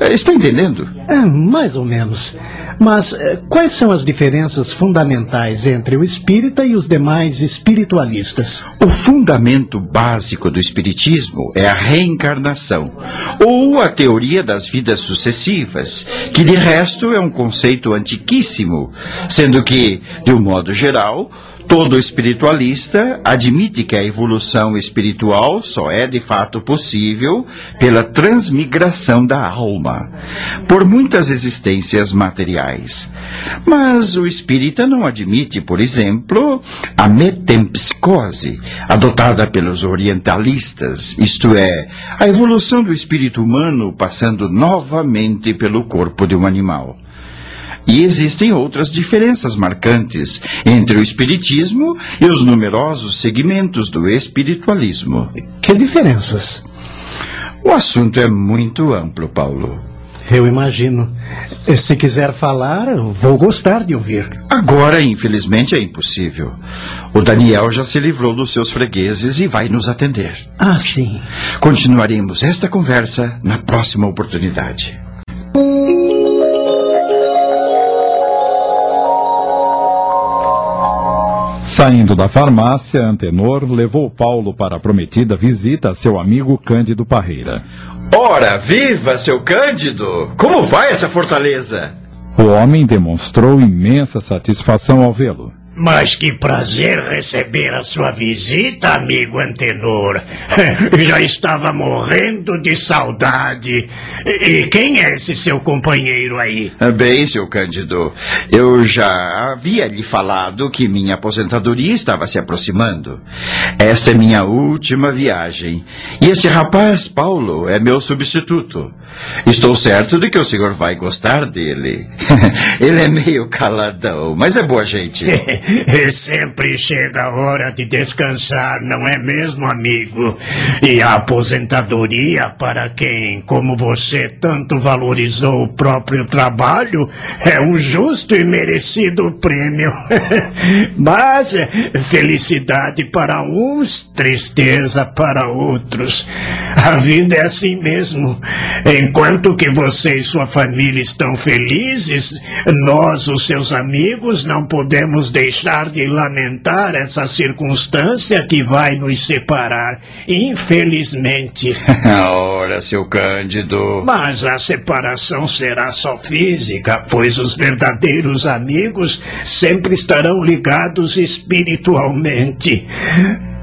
Está entendendo? É, mais ou menos. Mas eh, quais são as diferenças fundamentais entre o espírita e os demais espiritualistas? O fundamento básico do espiritismo é a reencarnação, ou a teoria das vidas sucessivas, que de resto é um conceito antiquíssimo, sendo que, de um modo geral, Todo espiritualista admite que a evolução espiritual só é de fato possível pela transmigração da alma, por muitas existências materiais. Mas o espírita não admite, por exemplo, a metempsicose, adotada pelos orientalistas, isto é, a evolução do espírito humano passando novamente pelo corpo de um animal. E existem outras diferenças marcantes entre o Espiritismo e os numerosos segmentos do espiritualismo. Que diferenças? O assunto é muito amplo, Paulo. Eu imagino. Se quiser falar, vou gostar de ouvir. Agora, infelizmente, é impossível. O Daniel já se livrou dos seus fregueses e vai nos atender. Ah, sim. Continuaremos esta conversa na próxima oportunidade. Saindo da farmácia, Antenor levou Paulo para a prometida visita a seu amigo Cândido Parreira. Ora, viva, seu Cândido! Como vai essa fortaleza? O homem demonstrou imensa satisfação ao vê-lo. Mas que prazer receber a sua visita, amigo Antenor. Já estava morrendo de saudade. E quem é esse seu companheiro aí? Bem, seu Cândido, eu já havia lhe falado que minha aposentadoria estava se aproximando. Esta é minha última viagem. E este rapaz, Paulo, é meu substituto. Estou certo de que o senhor vai gostar dele. Ele é meio caladão, mas é boa gente. Sempre chega a hora de descansar, não é mesmo, amigo? E a aposentadoria para quem, como você, tanto valorizou o próprio trabalho, é um justo e merecido prêmio. Mas felicidade para uns, tristeza para outros. A vida é assim mesmo. Enquanto que você e sua família estão felizes, nós, os seus amigos, não podemos deixar de lamentar essa circunstância que vai nos separar, infelizmente. Ora, seu Cândido. Mas a separação será só física, pois os verdadeiros amigos sempre estarão ligados espiritualmente.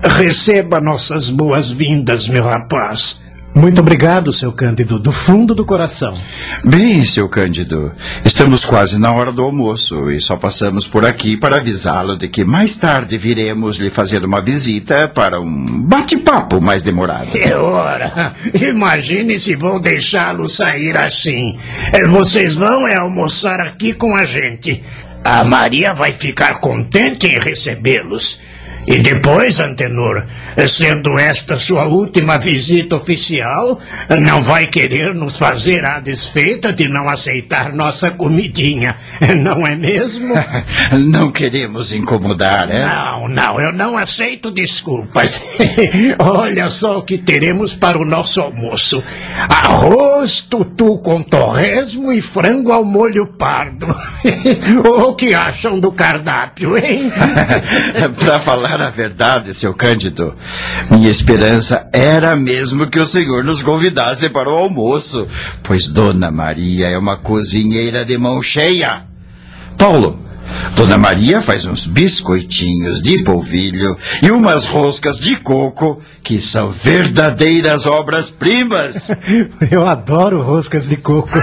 Receba nossas boas-vindas, meu rapaz. Muito obrigado, seu Cândido, do fundo do coração. Bem, seu Cândido, estamos quase na hora do almoço e só passamos por aqui para avisá-lo de que mais tarde viremos lhe fazer uma visita para um bate-papo mais demorado. É hora! Imagine se vou deixá-lo sair assim. É, vocês vão é almoçar aqui com a gente. A Maria vai ficar contente em recebê-los. E depois, Antenor, sendo esta sua última visita oficial, não vai querer nos fazer a desfeita de não aceitar nossa comidinha, não é mesmo? não queremos incomodar, é? Não, não, eu não aceito desculpas. Olha só o que teremos para o nosso almoço: arroz, tutu com torresmo e frango ao molho pardo. o que acham do cardápio, hein? para falar falar a verdade, seu Cândido, minha esperança era mesmo que o senhor nos convidasse para o almoço, pois Dona Maria é uma cozinheira de mão cheia. Paulo, Dona Maria faz uns biscoitinhos de polvilho e umas roscas de coco que são verdadeiras obras-primas. Eu adoro roscas de coco.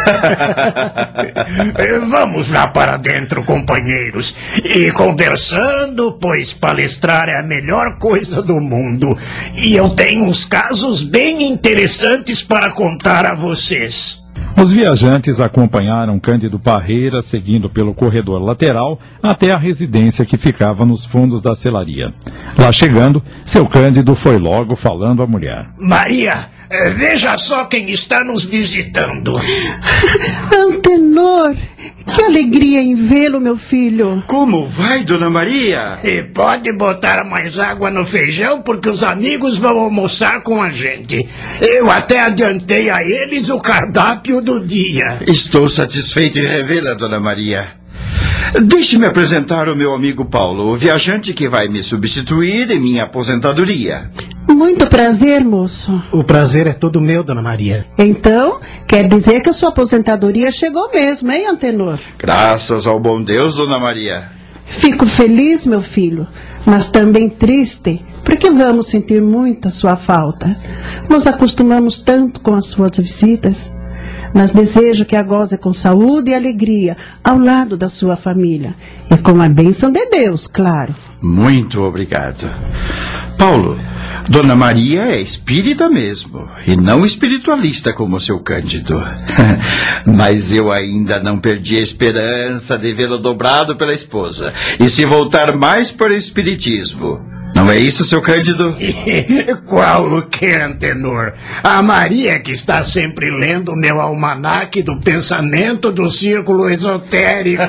Vamos lá para dentro, companheiros. E conversando, pois palestrar é a melhor coisa do mundo. E eu tenho uns casos bem interessantes para contar a vocês. Os viajantes acompanharam Cândido Parreira seguindo pelo corredor lateral até a residência que ficava nos fundos da celaria. Lá chegando, seu Cândido foi logo falando à mulher. Maria, veja só quem está nos visitando. Antenor, que alegria em vê-lo, meu filho. Como vai, dona Maria? E pode botar mais água no feijão, porque os amigos vão almoçar com a gente. Eu até adiantei a eles o cardápio do dia. Estou satisfeito em revê-la, dona Maria. Deixe-me apresentar o meu amigo Paulo, o viajante que vai me substituir em minha aposentadoria. Muito prazer, moço. O prazer é todo meu, dona Maria. Então, quer dizer que a sua aposentadoria chegou mesmo, hein, Antenor? Graças ao bom Deus, dona Maria. Fico feliz, meu filho, mas também triste, porque vamos sentir muito a sua falta. Nos acostumamos tanto com as suas visitas mas desejo que a goze com saúde e alegria ao lado da sua família. E com a bênção de Deus, claro. Muito obrigado. Paulo, Dona Maria é espírita mesmo, e não espiritualista como seu Cândido. Mas eu ainda não perdi a esperança de vê-lo dobrado pela esposa e se voltar mais para o espiritismo. Não é isso, seu Cândido? Qual o que, Antenor? A Maria que está sempre lendo o meu almanaque do pensamento do círculo esotérico.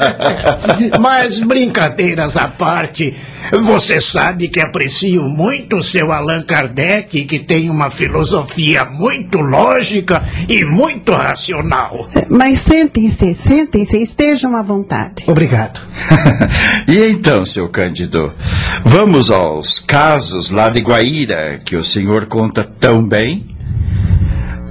Mas brincadeiras à parte, você sabe que aprecio muito o seu Allan Kardec, que tem uma filosofia muito lógica e muito racional. Mas sentem-se, sentem-se, estejam à vontade. Obrigado. e então, seu Cândido, vamos aos casos lá de Guaíra, que o senhor conta tão bem?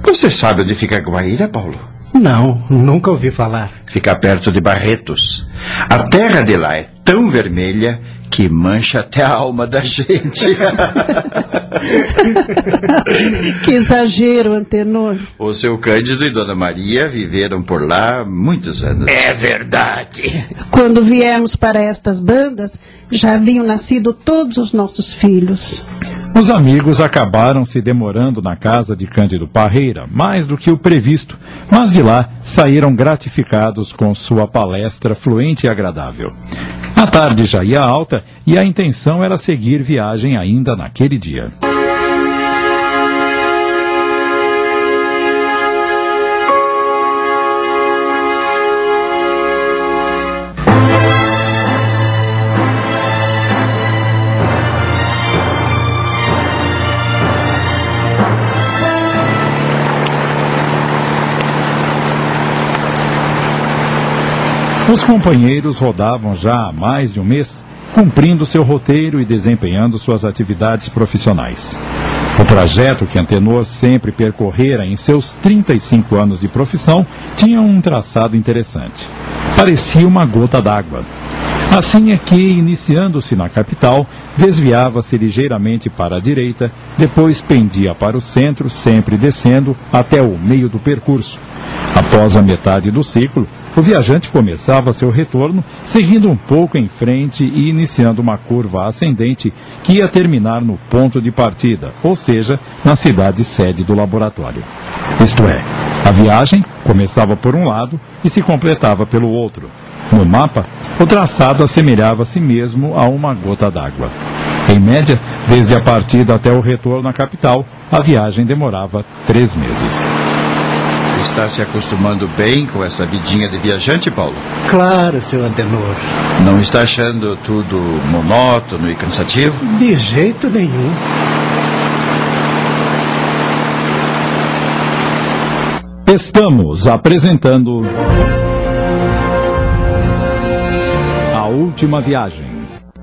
Você sabe onde fica Guaíra, Paulo? Não, nunca ouvi falar. Fica perto de Barretos. A terra de lá é tão vermelha que mancha até a alma da gente. que exagero, Antenor. O seu Cândido e Dona Maria viveram por lá muitos anos. É verdade. Quando viemos para estas bandas, já haviam nascido todos os nossos filhos. Os amigos acabaram se demorando na casa de Cândido Parreira, mais do que o previsto, mas de lá saíram gratificados com sua palestra fluente e agradável. A tarde já ia alta e a intenção era seguir viagem ainda naquele dia. Os companheiros rodavam já há mais de um mês, cumprindo seu roteiro e desempenhando suas atividades profissionais. O trajeto que Antenor sempre percorrera em seus 35 anos de profissão tinha um traçado interessante. Parecia uma gota d'água. Assim é que, iniciando-se na capital, desviava-se ligeiramente para a direita, depois pendia para o centro, sempre descendo até o meio do percurso. Após a metade do ciclo, o viajante começava seu retorno seguindo um pouco em frente e iniciando uma curva ascendente que ia terminar no ponto de partida, ou seja, na cidade sede do laboratório. Isto é, a viagem Começava por um lado e se completava pelo outro. No mapa, o traçado assemelhava a si mesmo a uma gota d'água. Em média, desde a partida até o retorno à capital, a viagem demorava três meses. Está se acostumando bem com essa vidinha de viajante, Paulo? Claro, seu Antenor. Não está achando tudo monótono e cansativo? De jeito nenhum. Estamos apresentando. A Última Viagem.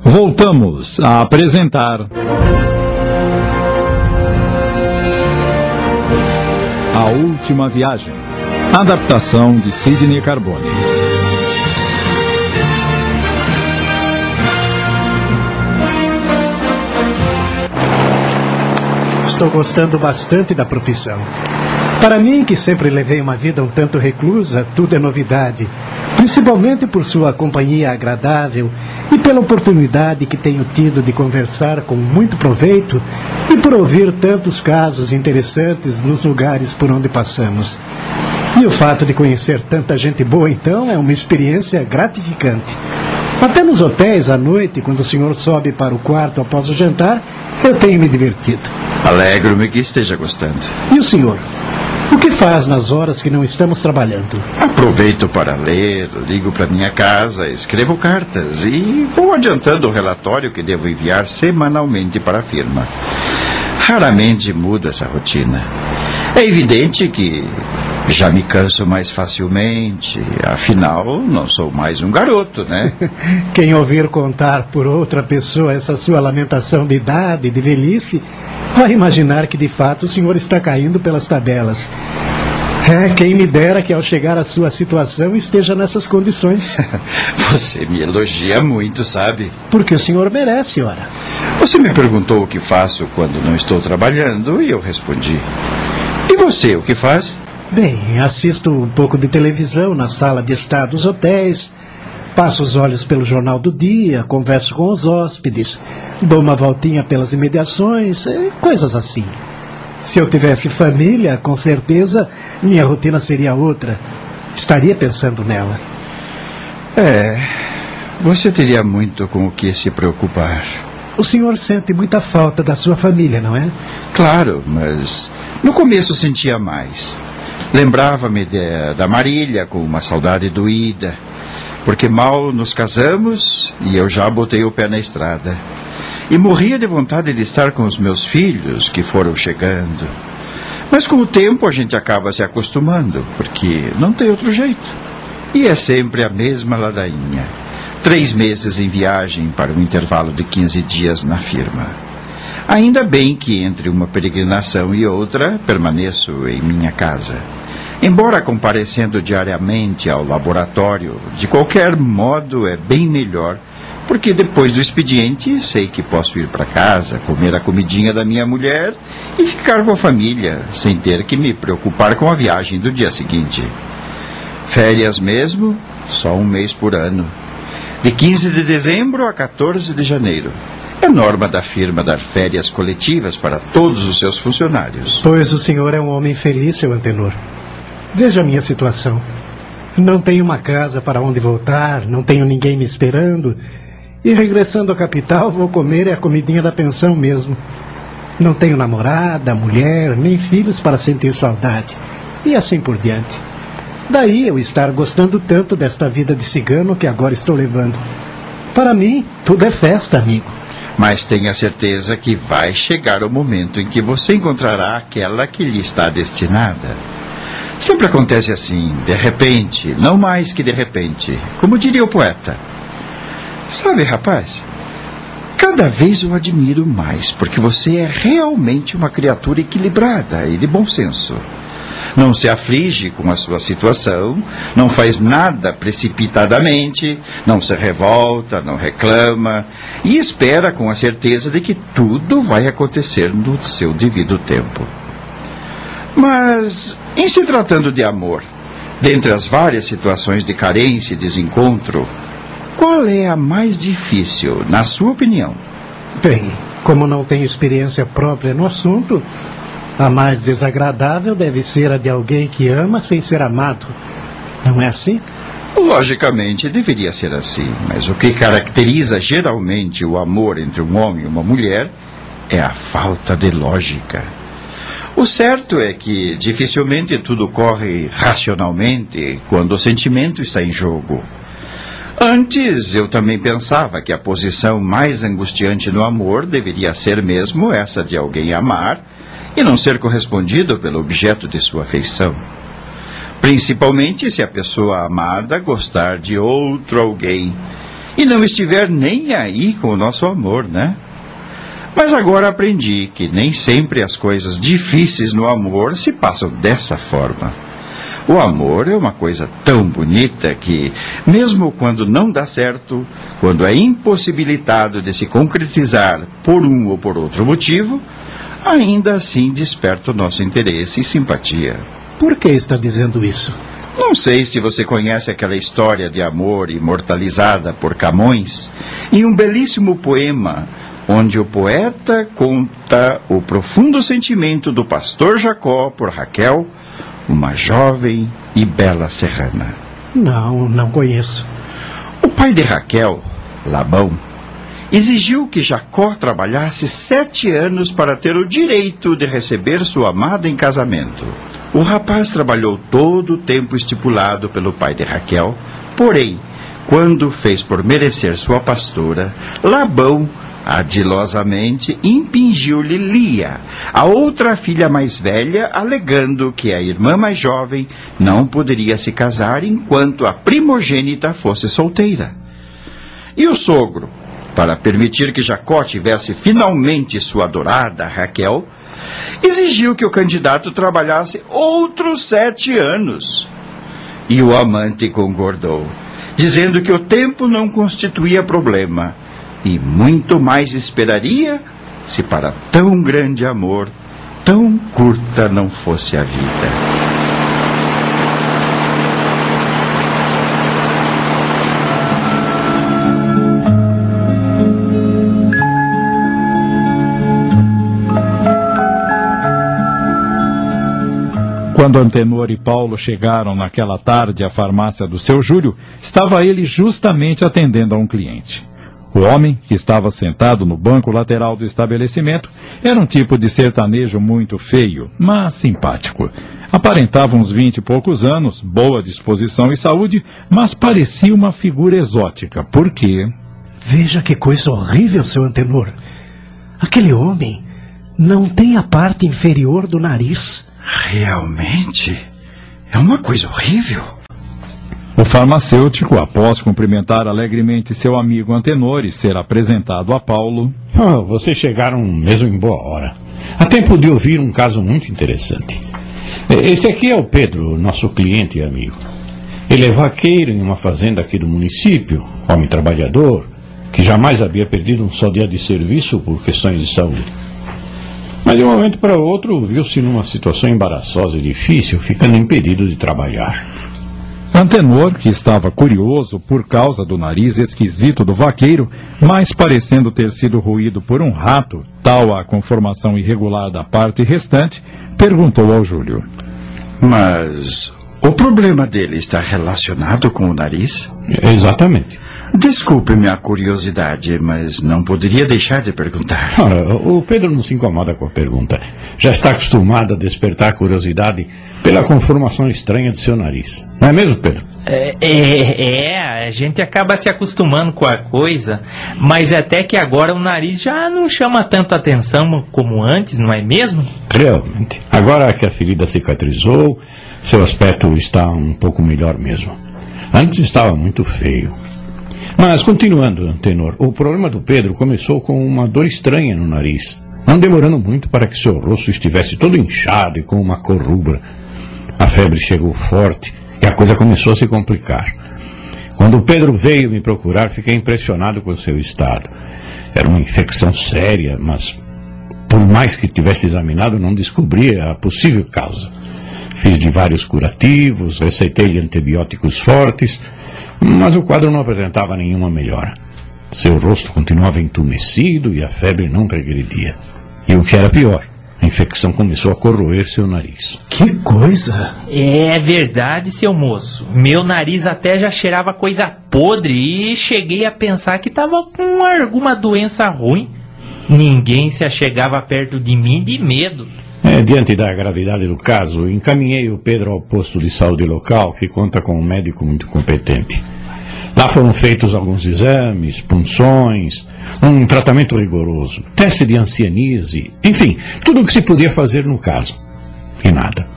Voltamos a apresentar. A Última Viagem. Adaptação de Sidney Carbone. Estou gostando bastante da profissão. Para mim, que sempre levei uma vida um tanto reclusa, tudo é novidade. Principalmente por sua companhia agradável e pela oportunidade que tenho tido de conversar com muito proveito e por ouvir tantos casos interessantes nos lugares por onde passamos. E o fato de conhecer tanta gente boa, então, é uma experiência gratificante. Até nos hotéis à noite, quando o senhor sobe para o quarto após o jantar, eu tenho me divertido. Alegro-me que esteja gostando. E o senhor? O que faz nas horas que não estamos trabalhando? Aproveito para ler, ligo para minha casa, escrevo cartas e vou adiantando o relatório que devo enviar semanalmente para a firma. Raramente mudo essa rotina. É evidente que já me canso mais facilmente, afinal, não sou mais um garoto, né? Quem ouvir contar por outra pessoa essa sua lamentação de idade, de velhice, vai imaginar que de fato o senhor está caindo pelas tabelas. É, quem me dera que ao chegar à sua situação esteja nessas condições. Você me elogia muito, sabe? Porque o senhor merece, ora. Você me perguntou o que faço quando não estou trabalhando e eu respondi. E você, o que faz? Bem, assisto um pouco de televisão na sala de estar dos hotéis, passo os olhos pelo jornal do dia, converso com os hóspedes, dou uma voltinha pelas imediações, eh, coisas assim. Se eu tivesse família, com certeza minha rotina seria outra. Estaria pensando nela. É. Você teria muito com o que se preocupar. O senhor sente muita falta da sua família, não é? Claro, mas no começo sentia mais. Lembrava-me da Marília com uma saudade doída, porque mal nos casamos e eu já botei o pé na estrada. E morria de vontade de estar com os meus filhos que foram chegando. Mas com o tempo a gente acaba se acostumando, porque não tem outro jeito. E é sempre a mesma ladainha. Três meses em viagem para um intervalo de 15 dias na firma. Ainda bem que entre uma peregrinação e outra permaneço em minha casa. Embora comparecendo diariamente ao laboratório, de qualquer modo é bem melhor, porque depois do expediente sei que posso ir para casa, comer a comidinha da minha mulher e ficar com a família, sem ter que me preocupar com a viagem do dia seguinte. Férias mesmo, só um mês por ano. De 15 de dezembro a 14 de janeiro. É norma da firma dar férias coletivas para todos os seus funcionários. Pois o senhor é um homem feliz, seu Antenor. Veja a minha situação. Não tenho uma casa para onde voltar, não tenho ninguém me esperando. E regressando à capital, vou comer a comidinha da pensão mesmo. Não tenho namorada, mulher, nem filhos para sentir saudade. E assim por diante. Daí eu estar gostando tanto desta vida de cigano que agora estou levando. Para mim, tudo é festa, amigo. Mas tenha certeza que vai chegar o momento em que você encontrará aquela que lhe está destinada. Sempre acontece assim, de repente, não mais que de repente, como diria o poeta. Sabe, rapaz, cada vez eu admiro mais, porque você é realmente uma criatura equilibrada e de bom senso. Não se aflige com a sua situação, não faz nada precipitadamente, não se revolta, não reclama e espera com a certeza de que tudo vai acontecer no seu devido tempo. Mas, em se tratando de amor, dentre as várias situações de carência e desencontro, qual é a mais difícil, na sua opinião? Bem, como não tenho experiência própria no assunto, A mais desagradável deve ser a de alguém que ama sem ser amado. Não é assim? Logicamente, deveria ser assim, mas o que caracteriza geralmente o amor entre um homem e uma mulher é a falta de lógica. O certo é que dificilmente tudo corre racionalmente quando o sentimento está em jogo. Antes, eu também pensava que a posição mais angustiante no amor deveria ser mesmo essa de alguém amar e não ser correspondido pelo objeto de sua afeição. Principalmente se a pessoa amada gostar de outro alguém e não estiver nem aí com o nosso amor, né? Mas agora aprendi que nem sempre as coisas difíceis no amor se passam dessa forma. O amor é uma coisa tão bonita que, mesmo quando não dá certo, quando é impossibilitado de se concretizar por um ou por outro motivo, ainda assim desperta o nosso interesse e simpatia. Por que está dizendo isso? Não sei se você conhece aquela história de amor imortalizada por Camões em um belíssimo poema onde o poeta conta o profundo sentimento do pastor Jacó por Raquel, uma jovem e bela serrana. Não, não conheço. O pai de Raquel, Labão, exigiu que Jacó trabalhasse sete anos para ter o direito de receber sua amada em casamento. O rapaz trabalhou todo o tempo estipulado pelo pai de Raquel, porém, quando fez por merecer sua pastora, Labão ardilosamente impingiu-lhe Lia, a outra filha mais velha, alegando que a irmã mais jovem não poderia se casar enquanto a primogênita fosse solteira. E o sogro, para permitir que Jacó tivesse finalmente sua adorada Raquel, exigiu que o candidato trabalhasse outros sete anos. E o amante concordou, dizendo que o tempo não constituía problema e muito mais esperaria se para tão grande amor, tão curta não fosse a vida. Quando Antenor e Paulo chegaram naquela tarde à farmácia do seu Júlio, estava ele justamente atendendo a um cliente. O homem, que estava sentado no banco lateral do estabelecimento, era um tipo de sertanejo muito feio, mas simpático. Aparentava uns vinte e poucos anos, boa disposição e saúde, mas parecia uma figura exótica. Por quê? Veja que coisa horrível, seu Antenor. Aquele homem não tem a parte inferior do nariz. Realmente? É uma coisa horrível. O farmacêutico, após cumprimentar alegremente seu amigo Antenor e ser apresentado a Paulo. Oh, vocês chegaram mesmo em boa hora. Há tempo de ouvir um caso muito interessante. Este aqui é o Pedro, nosso cliente e amigo. Ele é vaqueiro em uma fazenda aqui do município, homem trabalhador, que jamais havia perdido um só dia de serviço por questões de saúde. Mas de um momento para outro viu-se numa situação embaraçosa e difícil, ficando impedido de trabalhar. Antenor, que estava curioso por causa do nariz esquisito do vaqueiro, mas parecendo ter sido ruído por um rato, tal a conformação irregular da parte restante, perguntou ao Júlio: Mas o problema dele está relacionado com o nariz? Exatamente. Desculpe minha curiosidade, mas não poderia deixar de perguntar. Ora, o Pedro não se incomoda com a pergunta. Já está acostumado a despertar curiosidade pela conformação estranha de seu nariz. Não é mesmo, Pedro? É, é, é, a gente acaba se acostumando com a coisa, mas até que agora o nariz já não chama tanto atenção como antes, não é mesmo? Realmente. Agora que a ferida cicatrizou, seu aspecto está um pouco melhor mesmo. Antes estava muito feio. Mas, continuando, Tenor, o problema do Pedro começou com uma dor estranha no nariz, não demorando muito para que seu rosto estivesse todo inchado e com uma cor rubra. A febre chegou forte e a coisa começou a se complicar. Quando o Pedro veio me procurar, fiquei impressionado com seu estado. Era uma infecção séria, mas por mais que tivesse examinado, não descobria a possível causa. Fiz-lhe vários curativos, receitei-lhe antibióticos fortes mas o quadro não apresentava nenhuma melhora. Seu rosto continuava entumecido e a febre não regredia. E o que era pior, A infecção começou a corroer seu nariz. Que coisa! É verdade, seu moço. Meu nariz até já cheirava coisa podre e cheguei a pensar que tava com alguma doença ruim. Ninguém se achegava perto de mim de medo. É, diante da gravidade do caso, encaminhei o Pedro ao posto de saúde local, que conta com um médico muito competente. Lá foram feitos alguns exames, punções, um tratamento rigoroso, teste de ancianize, enfim, tudo o que se podia fazer no caso. E nada.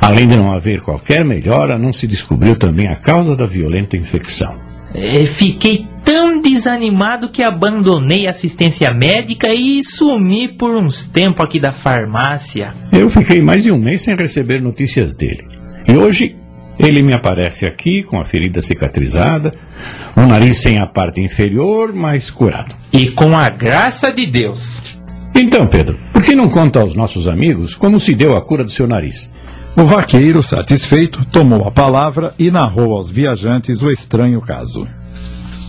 Além de não haver qualquer melhora, não se descobriu também a causa da violenta infecção. É, fiquei tão desanimado que abandonei a assistência médica e sumi por uns tempos aqui da farmácia. Eu fiquei mais de um mês sem receber notícias dele. E hoje ele me aparece aqui com a ferida cicatrizada, o nariz sem a parte inferior, mas curado. E com a graça de Deus. Então, Pedro, por que não conta aos nossos amigos como se deu a cura do seu nariz? O vaqueiro, satisfeito, tomou a palavra e narrou aos viajantes o estranho caso.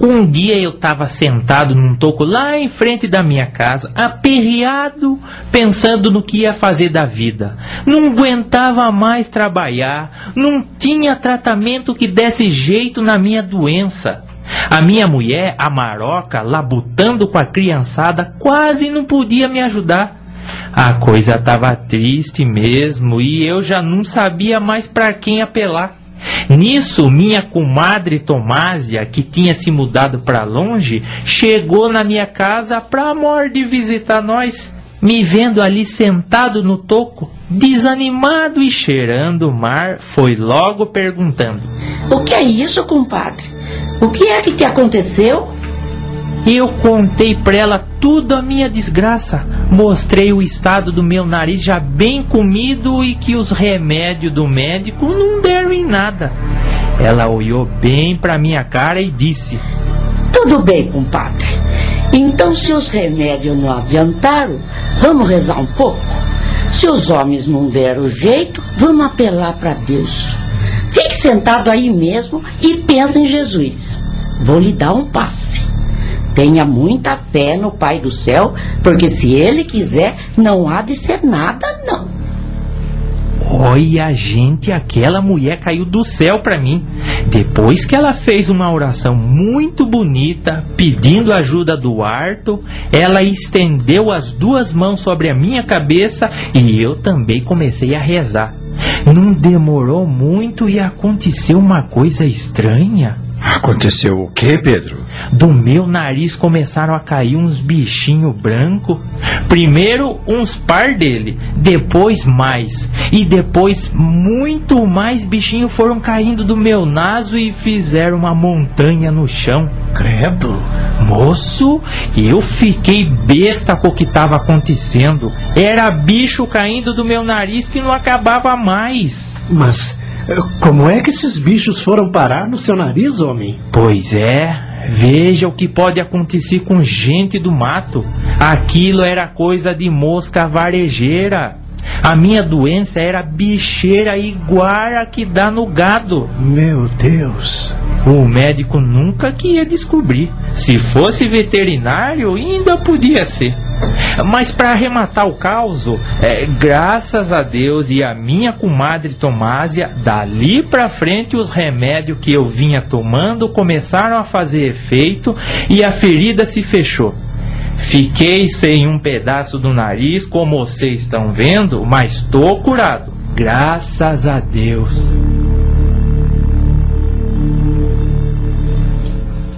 Um dia eu estava sentado num toco lá em frente da minha casa, aperreado, pensando no que ia fazer da vida. Não aguentava mais trabalhar, não tinha tratamento que desse jeito na minha doença. A minha mulher, a Maroca, labutando com a criançada, quase não podia me ajudar. A coisa estava triste mesmo e eu já não sabia mais para quem apelar. Nisso, minha comadre Tomásia, que tinha se mudado para longe, chegou na minha casa para amor de visitar nós. Me vendo ali sentado no toco, desanimado e cheirando o mar, foi logo perguntando: O que é isso, compadre? O que é que te aconteceu? Eu contei pra ela tudo a minha desgraça. Mostrei o estado do meu nariz já bem comido e que os remédios do médico não deram em nada. Ela olhou bem pra minha cara e disse: Tudo bem, compadre. Então, se os remédios não adiantaram, vamos rezar um pouco? Se os homens não deram jeito, vamos apelar para Deus. Fique sentado aí mesmo e pense em Jesus. Vou lhe dar um passe. Tenha muita fé no Pai do céu, porque se Ele quiser, não há de ser nada, não. Olha, gente, aquela mulher caiu do céu para mim. Depois que ela fez uma oração muito bonita, pedindo ajuda do Arto, ela estendeu as duas mãos sobre a minha cabeça e eu também comecei a rezar. Não demorou muito e aconteceu uma coisa estranha. Aconteceu o quê, Pedro? Do meu nariz começaram a cair uns bichinhos brancos. Primeiro uns par dele, depois mais. E depois muito mais bichinhos foram caindo do meu naso e fizeram uma montanha no chão. Credo! Moço, eu fiquei besta com o que estava acontecendo. Era bicho caindo do meu nariz que não acabava mais. Mas como é que esses bichos foram parar no seu nariz, homem? Pois é, veja o que pode acontecer com gente do mato. Aquilo era coisa de mosca varejeira. A minha doença era bicheira igual a que dá no gado. Meu Deus! O médico nunca que ia descobrir. Se fosse veterinário, ainda podia ser. Mas para arrematar o caos, é, graças a Deus e a minha comadre Tomásia, dali para frente os remédios que eu vinha tomando começaram a fazer efeito e a ferida se fechou. Fiquei sem um pedaço do nariz, como vocês estão vendo, mas estou curado. Graças a Deus.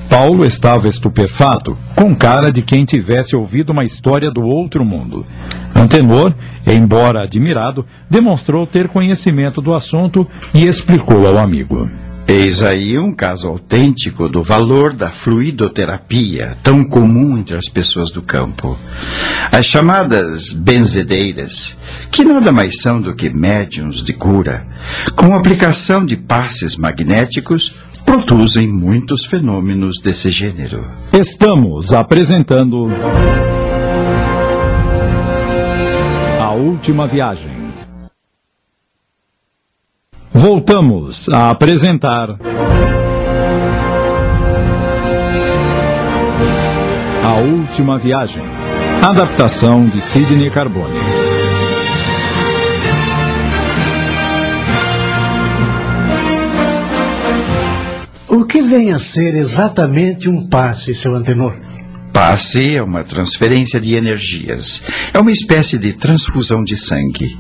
Paulo estava estupefato, com cara de quem tivesse ouvido uma história do outro mundo. Antenor, embora admirado, demonstrou ter conhecimento do assunto e explicou ao amigo. Eis aí um caso autêntico do valor da fluidoterapia, tão comum entre as pessoas do campo. As chamadas benzedeiras, que nada mais são do que médiums de cura, com aplicação de passes magnéticos, produzem muitos fenômenos desse gênero. Estamos apresentando. A Última Viagem. Voltamos a apresentar. A Última Viagem. Adaptação de Sidney Carbone. O que vem a ser exatamente um passe, seu Antenor? Passe é uma transferência de energias. É uma espécie de transfusão de sangue.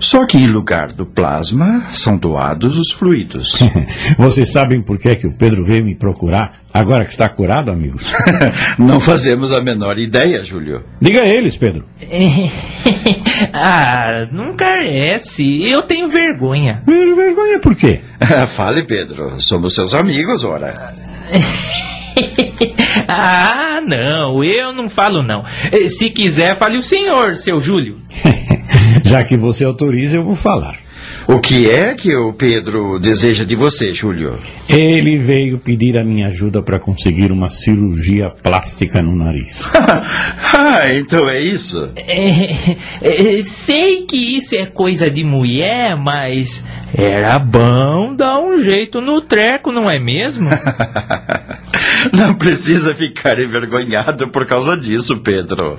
Só que em lugar do plasma, são doados os fluidos. Vocês sabem por que, é que o Pedro veio me procurar agora que está curado, amigos? Não fazemos a menor ideia, Júlio. Diga a eles, Pedro. ah, não carece. Eu tenho vergonha. Vergonha por quê? Fale, Pedro. Somos seus amigos, ora. ah, não, eu não falo não. Se quiser, fale o senhor, seu Júlio. Já que você autoriza, eu vou falar. O que é que o Pedro deseja de você, Júlio? Ele veio pedir a minha ajuda para conseguir uma cirurgia plástica no nariz. ah, então é isso? É, é, sei que isso é coisa de mulher, mas era bom dar um jeito no treco, não é mesmo? não precisa ficar envergonhado por causa disso, Pedro.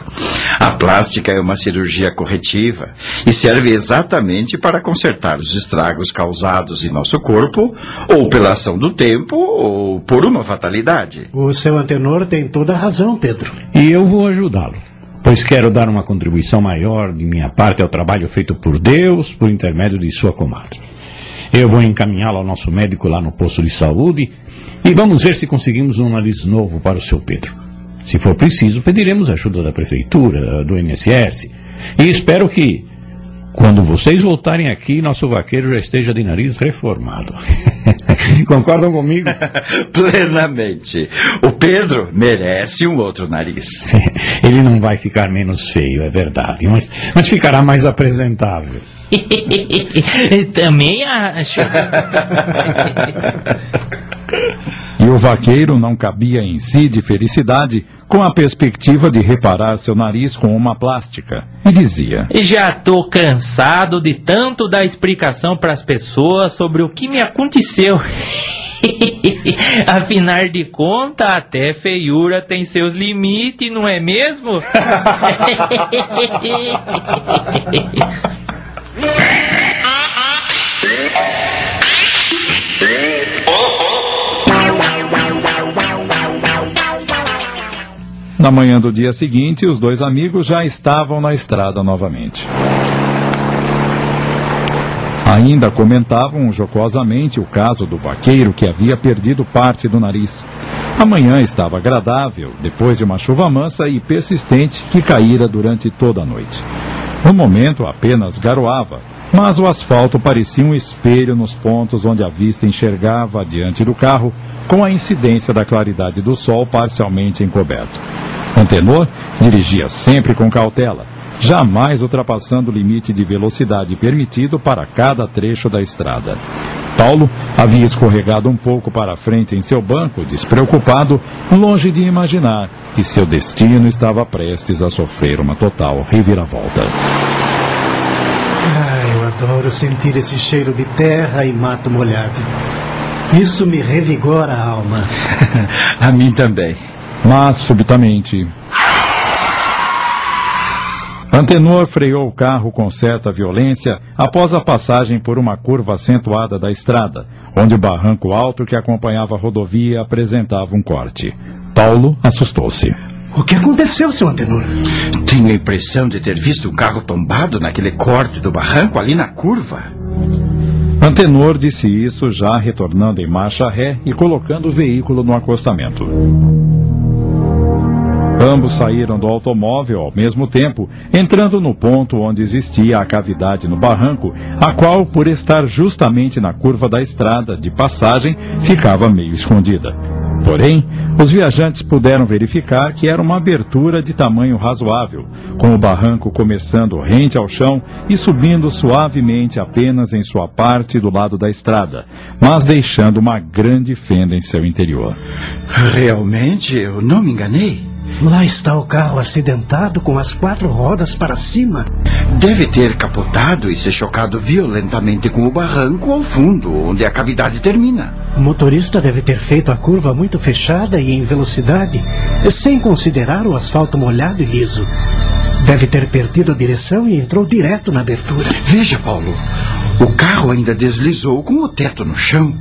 A plástica é uma cirurgia corretiva e serve exatamente para consertar os estragos causados em nosso corpo, ou pela ação do tempo, ou por uma fatalidade. O seu antenor tem toda a razão, Pedro. E eu vou ajudá-lo pois quero dar uma contribuição maior de minha parte ao trabalho feito por Deus por intermédio de sua comadre. Eu vou encaminhá-lo ao nosso médico lá no posto de saúde e vamos ver se conseguimos um nariz novo para o seu Pedro. Se for preciso, pediremos ajuda da prefeitura, do INSS. E espero que, quando vocês voltarem aqui, nosso vaqueiro já esteja de nariz reformado. Concordam comigo? Plenamente. O Pedro merece um outro nariz. Ele não vai ficar menos feio, é verdade, mas, mas ficará mais apresentável. Também acho. e o vaqueiro não cabia em si de felicidade com a perspectiva de reparar seu nariz com uma plástica. E dizia: Já tô cansado de tanto dar explicação para as pessoas sobre o que me aconteceu. Afinal de contas, até feiura tem seus limites, não é mesmo? Na manhã do dia seguinte, os dois amigos já estavam na estrada novamente. Ainda comentavam jocosamente o caso do vaqueiro que havia perdido parte do nariz. A manhã estava agradável, depois de uma chuva mansa e persistente que caíra durante toda a noite. No momento apenas garoava, mas o asfalto parecia um espelho nos pontos onde a vista enxergava diante do carro, com a incidência da claridade do sol parcialmente encoberto. Antenor dirigia sempre com cautela, jamais ultrapassando o limite de velocidade permitido para cada trecho da estrada. Paulo havia escorregado um pouco para frente em seu banco, despreocupado, longe de imaginar que seu destino estava prestes a sofrer uma total reviravolta. Adoro sentir esse cheiro de terra e mato molhado. Isso me revigora a alma. a mim também. Mas, subitamente, Antenor freou o carro com certa violência após a passagem por uma curva acentuada da estrada, onde o barranco alto que acompanhava a rodovia apresentava um corte. Paulo assustou-se. O que aconteceu, seu Antenor? Tenho a impressão de ter visto um carro tombado naquele corte do barranco ali na curva. Antenor disse isso já retornando em marcha ré e colocando o veículo no acostamento. Ambos saíram do automóvel ao mesmo tempo, entrando no ponto onde existia a cavidade no barranco, a qual, por estar justamente na curva da estrada de passagem, ficava meio escondida. Porém, os viajantes puderam verificar que era uma abertura de tamanho razoável, com o barranco começando rente ao chão e subindo suavemente apenas em sua parte do lado da estrada, mas deixando uma grande fenda em seu interior. Realmente, eu não me enganei. Lá está o carro acidentado com as quatro rodas para cima. Deve ter capotado e se chocado violentamente com o barranco ao fundo, onde a cavidade termina. O motorista deve ter feito a curva muito fechada e em velocidade, sem considerar o asfalto molhado e liso. Deve ter perdido a direção e entrou direto na abertura. Veja, Paulo. O carro ainda deslizou com o teto no chão.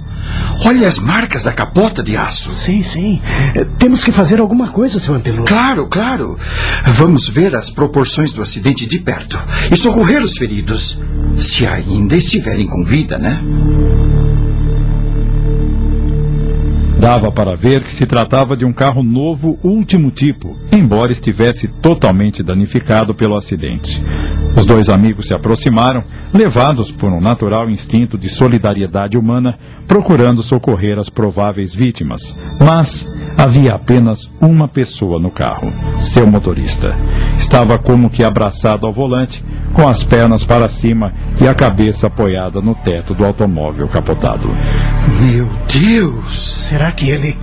Olha as marcas da capota de aço. Sim, sim. Eh, Temos que fazer alguma coisa, seu Antenor. Claro, claro. Vamos ver as proporções do acidente de perto e socorrer os feridos. Se ainda estiverem com vida, né? Dava para ver que se tratava de um carro novo último tipo, embora estivesse totalmente danificado pelo acidente. Os dois amigos se aproximaram, levados por um natural instinto de solidariedade humana, procurando socorrer as prováveis vítimas. Mas havia apenas uma pessoa no carro, seu motorista. Estava como que abraçado ao volante, com as pernas para cima e a cabeça apoiada no teto do automóvel capotado. Meu Deus! Será que ele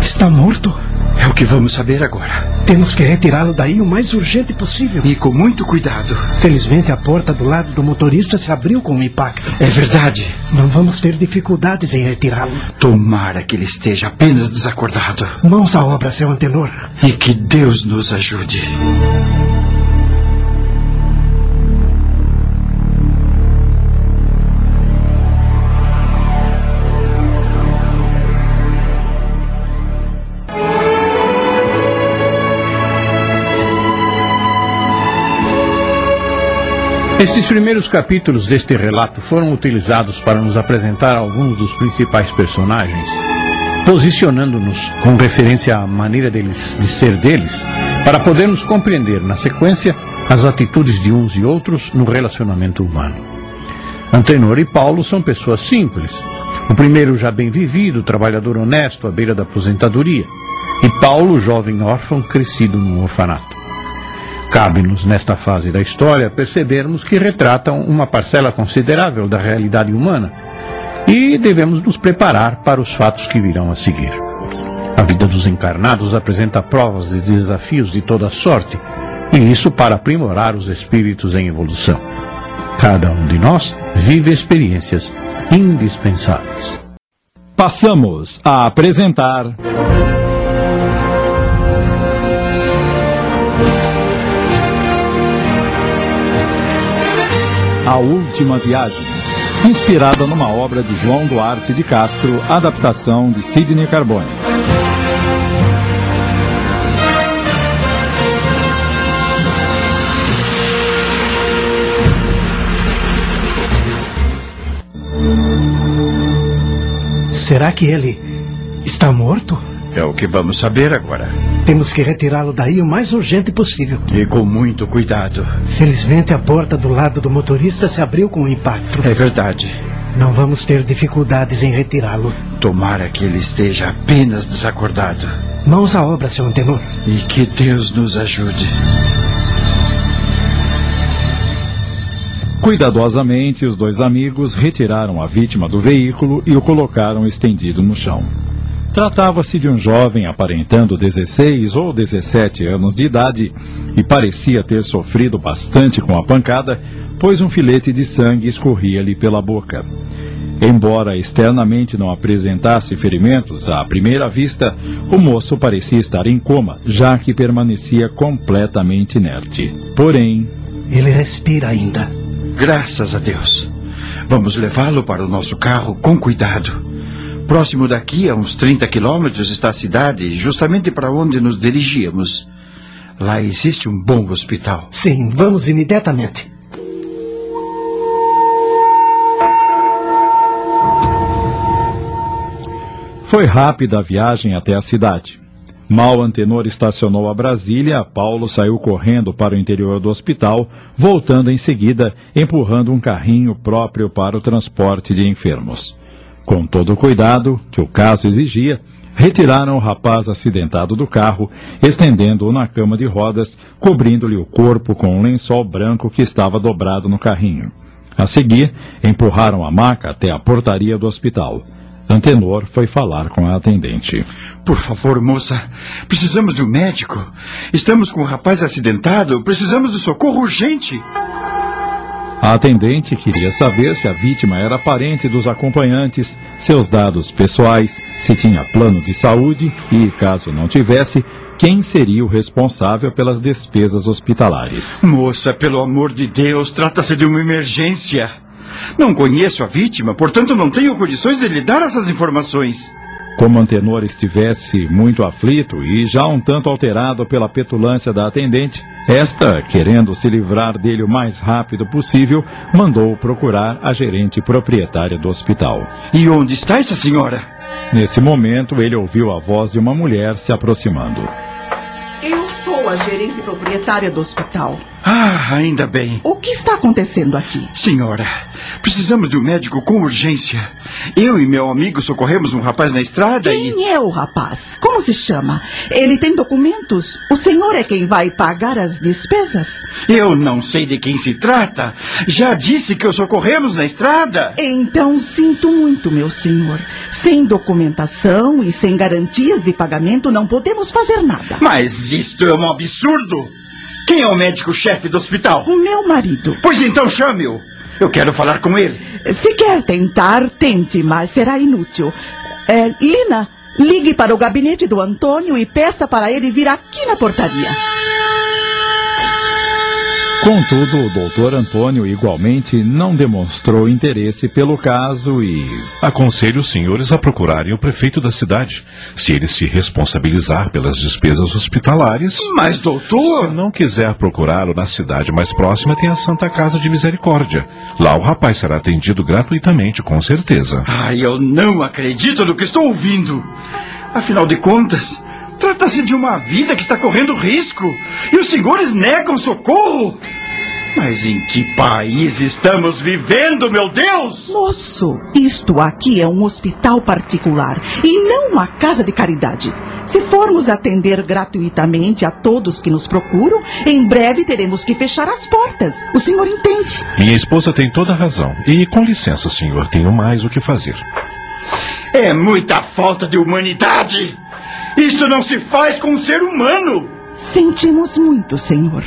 está morto? É o que vamos saber agora. Temos que retirá-lo daí o mais urgente possível. E com muito cuidado. Felizmente, a porta do lado do motorista se abriu com o impacto. É verdade. Não vamos ter dificuldades em retirá-lo. Tomara que ele esteja apenas desacordado. Mãos à obra, seu Antenor. E que Deus nos ajude. Estes primeiros capítulos deste relato foram utilizados para nos apresentar alguns dos principais personagens, posicionando-nos com referência à maneira deles, de ser deles, para podermos compreender na sequência as atitudes de uns e outros no relacionamento humano. Antenor e Paulo são pessoas simples. O primeiro já bem vivido, trabalhador honesto à beira da aposentadoria, e Paulo, jovem órfão crescido num orfanato. Cabe-nos, nesta fase da história, percebermos que retratam uma parcela considerável da realidade humana e devemos nos preparar para os fatos que virão a seguir. A vida dos encarnados apresenta provas e desafios de toda sorte, e isso para aprimorar os espíritos em evolução. Cada um de nós vive experiências indispensáveis. Passamos a apresentar. A Última Viagem, inspirada numa obra de João Duarte de Castro, adaptação de Sidney Carbone. Será que ele está morto? É o que vamos saber agora. Temos que retirá-lo daí o mais urgente possível. E com muito cuidado. Felizmente, a porta do lado do motorista se abriu com o impacto. É verdade. Não vamos ter dificuldades em retirá-lo. Tomara que ele esteja apenas desacordado. Mãos à obra, seu Antenor. E que Deus nos ajude. Cuidadosamente, os dois amigos retiraram a vítima do veículo e o colocaram estendido no chão. Tratava-se de um jovem aparentando 16 ou 17 anos de idade e parecia ter sofrido bastante com a pancada, pois um filete de sangue escorria-lhe pela boca. Embora externamente não apresentasse ferimentos à primeira vista, o moço parecia estar em coma, já que permanecia completamente inerte. Porém, Ele respira ainda. Graças a Deus. Vamos levá-lo para o nosso carro com cuidado. Próximo daqui, a uns 30 quilômetros, está a cidade, justamente para onde nos dirigíamos. Lá existe um bom hospital. Sim, vamos imediatamente. Foi rápida a viagem até a cidade. Mal Antenor estacionou a Brasília, Paulo saiu correndo para o interior do hospital, voltando em seguida, empurrando um carrinho próprio para o transporte de enfermos. Com todo o cuidado que o caso exigia, retiraram o rapaz acidentado do carro, estendendo-o na cama de rodas, cobrindo-lhe o corpo com um lençol branco que estava dobrado no carrinho. A seguir, empurraram a maca até a portaria do hospital. Antenor foi falar com a atendente. Por favor, moça, precisamos de um médico. Estamos com um rapaz acidentado, precisamos de socorro urgente. A atendente queria saber se a vítima era parente dos acompanhantes, seus dados pessoais, se tinha plano de saúde e, caso não tivesse, quem seria o responsável pelas despesas hospitalares. Moça, pelo amor de Deus, trata-se de uma emergência. Não conheço a vítima, portanto não tenho condições de lhe dar essas informações. Como Antenor estivesse muito aflito e já um tanto alterado pela petulância da atendente, esta, querendo se livrar dele o mais rápido possível, mandou procurar a gerente proprietária do hospital. E onde está essa senhora? Nesse momento, ele ouviu a voz de uma mulher se aproximando. Eu sou a gerente proprietária do hospital. Ah, ainda bem. O que está acontecendo aqui? Senhora, precisamos de um médico com urgência. Eu e meu amigo socorremos um rapaz na estrada Quem e. é o rapaz? Como se chama? Ele tem documentos? O senhor é quem vai pagar as despesas? Eu não sei de quem se trata. Já disse que o socorremos na estrada. Então sinto muito, meu senhor. Sem documentação e sem garantias de pagamento não podemos fazer nada. Mas isto é um absurdo. Quem é o médico-chefe do hospital? O meu marido. Pois então chame-o. Eu quero falar com ele. Se quer tentar, tente, mas será inútil. É, Lina, ligue para o gabinete do Antônio e peça para ele vir aqui na portaria. Contudo, o doutor Antônio igualmente não demonstrou interesse pelo caso e. Aconselho os senhores a procurarem o prefeito da cidade. Se ele se responsabilizar pelas despesas hospitalares. Mas, doutor. Se não quiser procurá-lo na cidade mais próxima, tem a Santa Casa de Misericórdia. Lá o rapaz será atendido gratuitamente, com certeza. Ai, eu não acredito no que estou ouvindo. Afinal de contas, trata-se de uma vida que está correndo risco. E os senhores negam socorro. Mas em que país estamos vivendo, meu Deus? Moço, isto aqui é um hospital particular e não uma casa de caridade. Se formos atender gratuitamente a todos que nos procuram, em breve teremos que fechar as portas. O senhor entende? Minha esposa tem toda a razão. E com licença, senhor, tenho mais o que fazer. É muita falta de humanidade. Isso não se faz com um ser humano. Sentimos muito, senhor.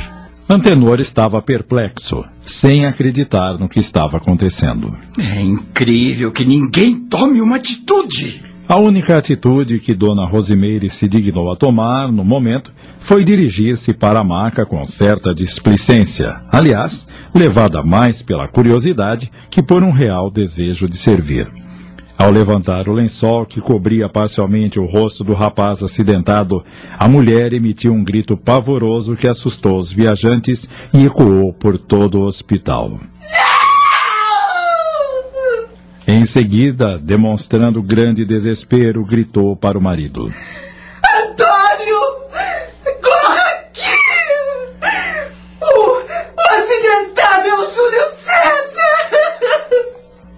Antenor estava perplexo, sem acreditar no que estava acontecendo. É incrível que ninguém tome uma atitude. A única atitude que Dona Rosimeire se dignou a tomar, no momento, foi dirigir-se para a maca com certa displicência, aliás, levada mais pela curiosidade que por um real desejo de servir. Ao levantar o lençol que cobria parcialmente o rosto do rapaz acidentado, a mulher emitiu um grito pavoroso que assustou os viajantes e ecoou por todo o hospital. Em seguida, demonstrando grande desespero, gritou para o marido. Antônio! Corra aqui! O, o acidentado é o Júlio César!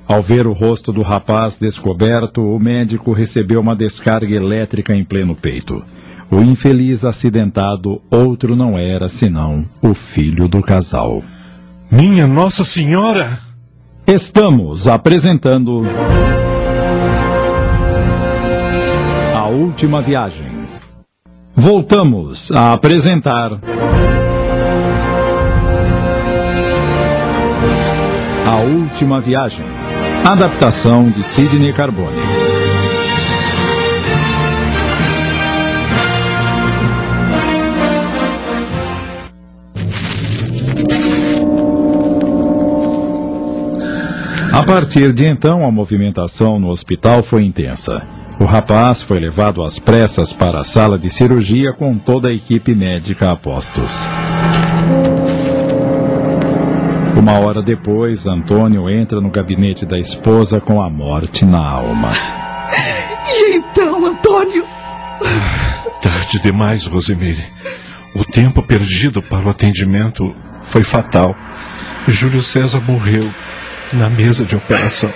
Ao ver o rosto do rapaz descoberto, o médico recebeu uma descarga elétrica em pleno peito. O infeliz acidentado outro não era senão o filho do casal. Minha Nossa Senhora! Estamos apresentando. A Última Viagem. Voltamos a apresentar. A Última Viagem. Adaptação de Sidney Carbone. A partir de então, a movimentação no hospital foi intensa. O rapaz foi levado às pressas para a sala de cirurgia com toda a equipe médica a postos. Uma hora depois, Antônio entra no gabinete da esposa com a morte na alma. E então, Antônio? Tarde demais, Rosemary. O tempo perdido para o atendimento foi fatal. Júlio César morreu na mesa de operação.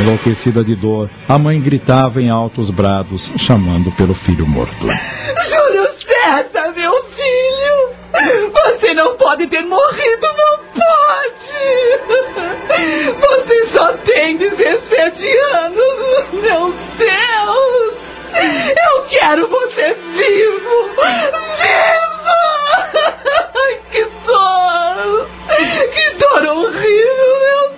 Enlouquecida de dor, a mãe gritava em altos brados, chamando pelo filho morto. Júlio César, meu filho! Você não pode ter morrido, não pode! Você só tem 17 anos, meu Deus! Eu quero você vivo! Vivo! Que dor! Que dor horrível, meu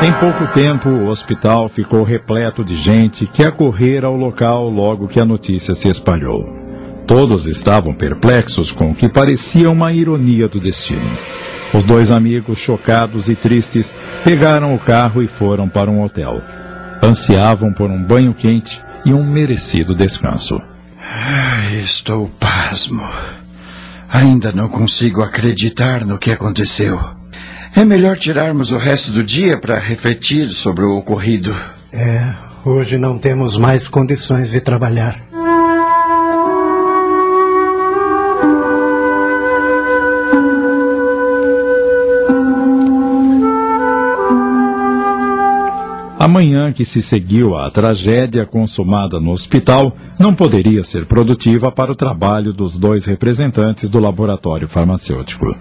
Em pouco tempo, o hospital ficou repleto de gente que acorrera ao local logo que a notícia se espalhou. Todos estavam perplexos com o que parecia uma ironia do destino. Os dois amigos, chocados e tristes, pegaram o carro e foram para um hotel. Ansiavam por um banho quente e um merecido descanso. Ai, estou pasmo. Ainda não consigo acreditar no que aconteceu. É melhor tirarmos o resto do dia para refletir sobre o ocorrido. É, hoje não temos mais condições de trabalhar. A manhã que se seguiu à tragédia consumada no hospital não poderia ser produtiva para o trabalho dos dois representantes do laboratório farmacêutico.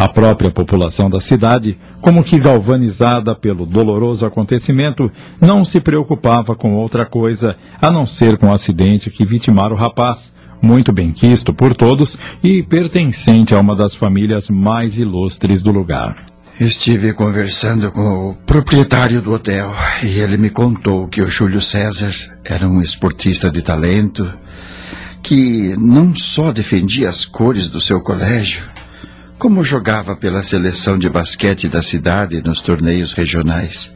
A própria população da cidade, como que galvanizada pelo doloroso acontecimento, não se preocupava com outra coisa a não ser com o acidente que vitimara o rapaz, muito benquisto por todos e pertencente a uma das famílias mais ilustres do lugar. Estive conversando com o proprietário do hotel e ele me contou que o Júlio César era um esportista de talento que não só defendia as cores do seu colégio, como jogava pela seleção de basquete da cidade nos torneios regionais.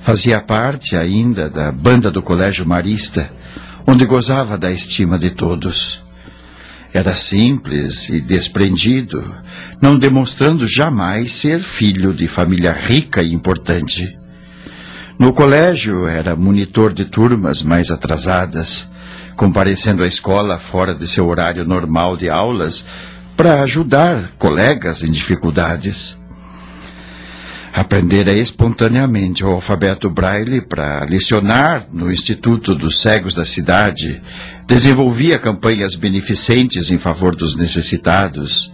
Fazia parte ainda da banda do Colégio Marista, onde gozava da estima de todos. Era simples e desprendido, não demonstrando jamais ser filho de família rica e importante. No colégio era monitor de turmas mais atrasadas, comparecendo à escola fora de seu horário normal de aulas para ajudar colegas em dificuldades. Aprendera espontaneamente o alfabeto braille para lecionar no Instituto dos Cegos da cidade, desenvolvia campanhas beneficentes em favor dos necessitados.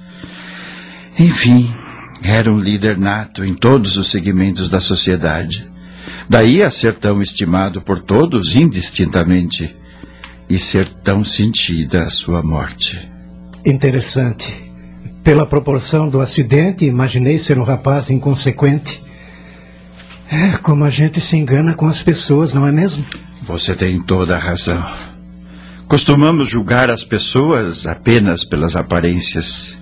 Enfim, era um líder nato em todos os segmentos da sociedade. Daí a ser tão estimado por todos indistintamente e ser tão sentida a sua morte. Interessante. Pela proporção do acidente, imaginei ser um rapaz inconsequente. É como a gente se engana com as pessoas, não é mesmo? Você tem toda a razão. Costumamos julgar as pessoas apenas pelas aparências.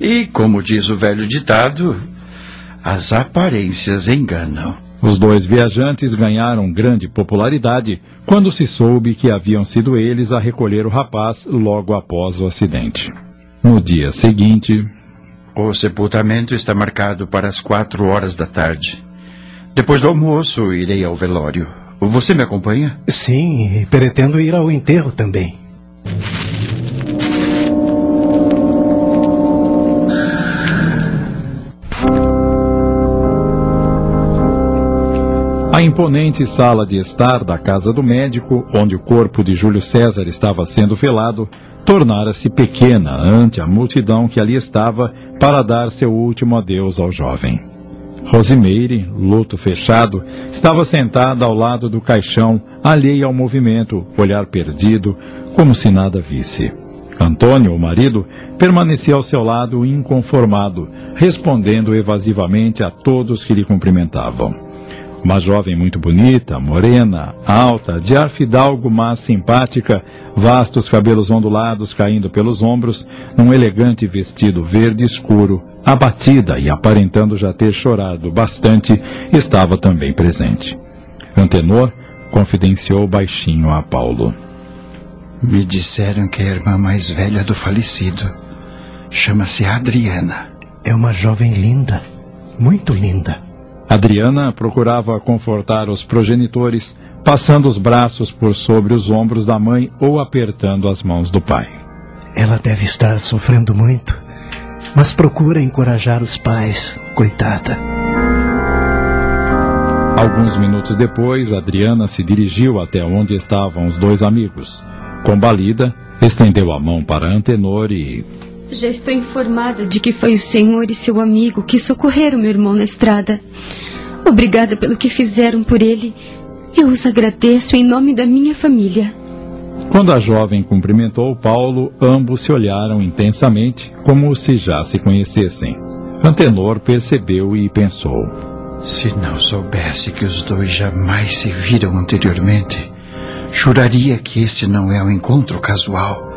E, como diz o velho ditado, as aparências enganam. Os dois viajantes ganharam grande popularidade quando se soube que haviam sido eles a recolher o rapaz logo após o acidente. No dia seguinte. O sepultamento está marcado para as quatro horas da tarde. Depois do almoço, irei ao velório. Você me acompanha? Sim, e pretendo ir ao enterro também. A imponente sala de estar da casa do médico, onde o corpo de Júlio César estava sendo velado, tornara-se pequena ante a multidão que ali estava para dar seu último adeus ao jovem. Rosimeire, luto fechado, estava sentada ao lado do caixão, alheia ao movimento, olhar perdido, como se nada visse. Antônio, o marido, permanecia ao seu lado inconformado, respondendo evasivamente a todos que lhe cumprimentavam. Uma jovem muito bonita, morena, alta, de ar fidalgo, mas simpática, vastos cabelos ondulados caindo pelos ombros, num elegante vestido verde escuro, abatida e aparentando já ter chorado bastante, estava também presente. Antenor confidenciou baixinho a Paulo. Me disseram que é a irmã mais velha do falecido. Chama-se Adriana. É uma jovem linda, muito linda. Adriana procurava confortar os progenitores, passando os braços por sobre os ombros da mãe ou apertando as mãos do pai. Ela deve estar sofrendo muito, mas procura encorajar os pais, coitada. Alguns minutos depois, Adriana se dirigiu até onde estavam os dois amigos. Combalida, estendeu a mão para Antenor e. Já estou informada de que foi o senhor e seu amigo que socorreram meu irmão na estrada. Obrigada pelo que fizeram por ele. Eu os agradeço em nome da minha família. Quando a jovem cumprimentou Paulo, ambos se olharam intensamente, como se já se conhecessem. Antenor percebeu e pensou: Se não soubesse que os dois jamais se viram anteriormente, juraria que este não é um encontro casual,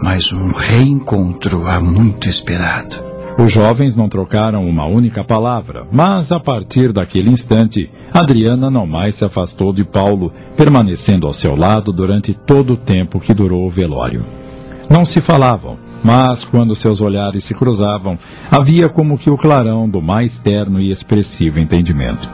mas um reencontro há muito esperado. Os jovens não trocaram uma única palavra, mas a partir daquele instante, Adriana não mais se afastou de Paulo, permanecendo ao seu lado durante todo o tempo que durou o velório. Não se falavam, mas quando seus olhares se cruzavam, havia como que o clarão do mais terno e expressivo entendimento.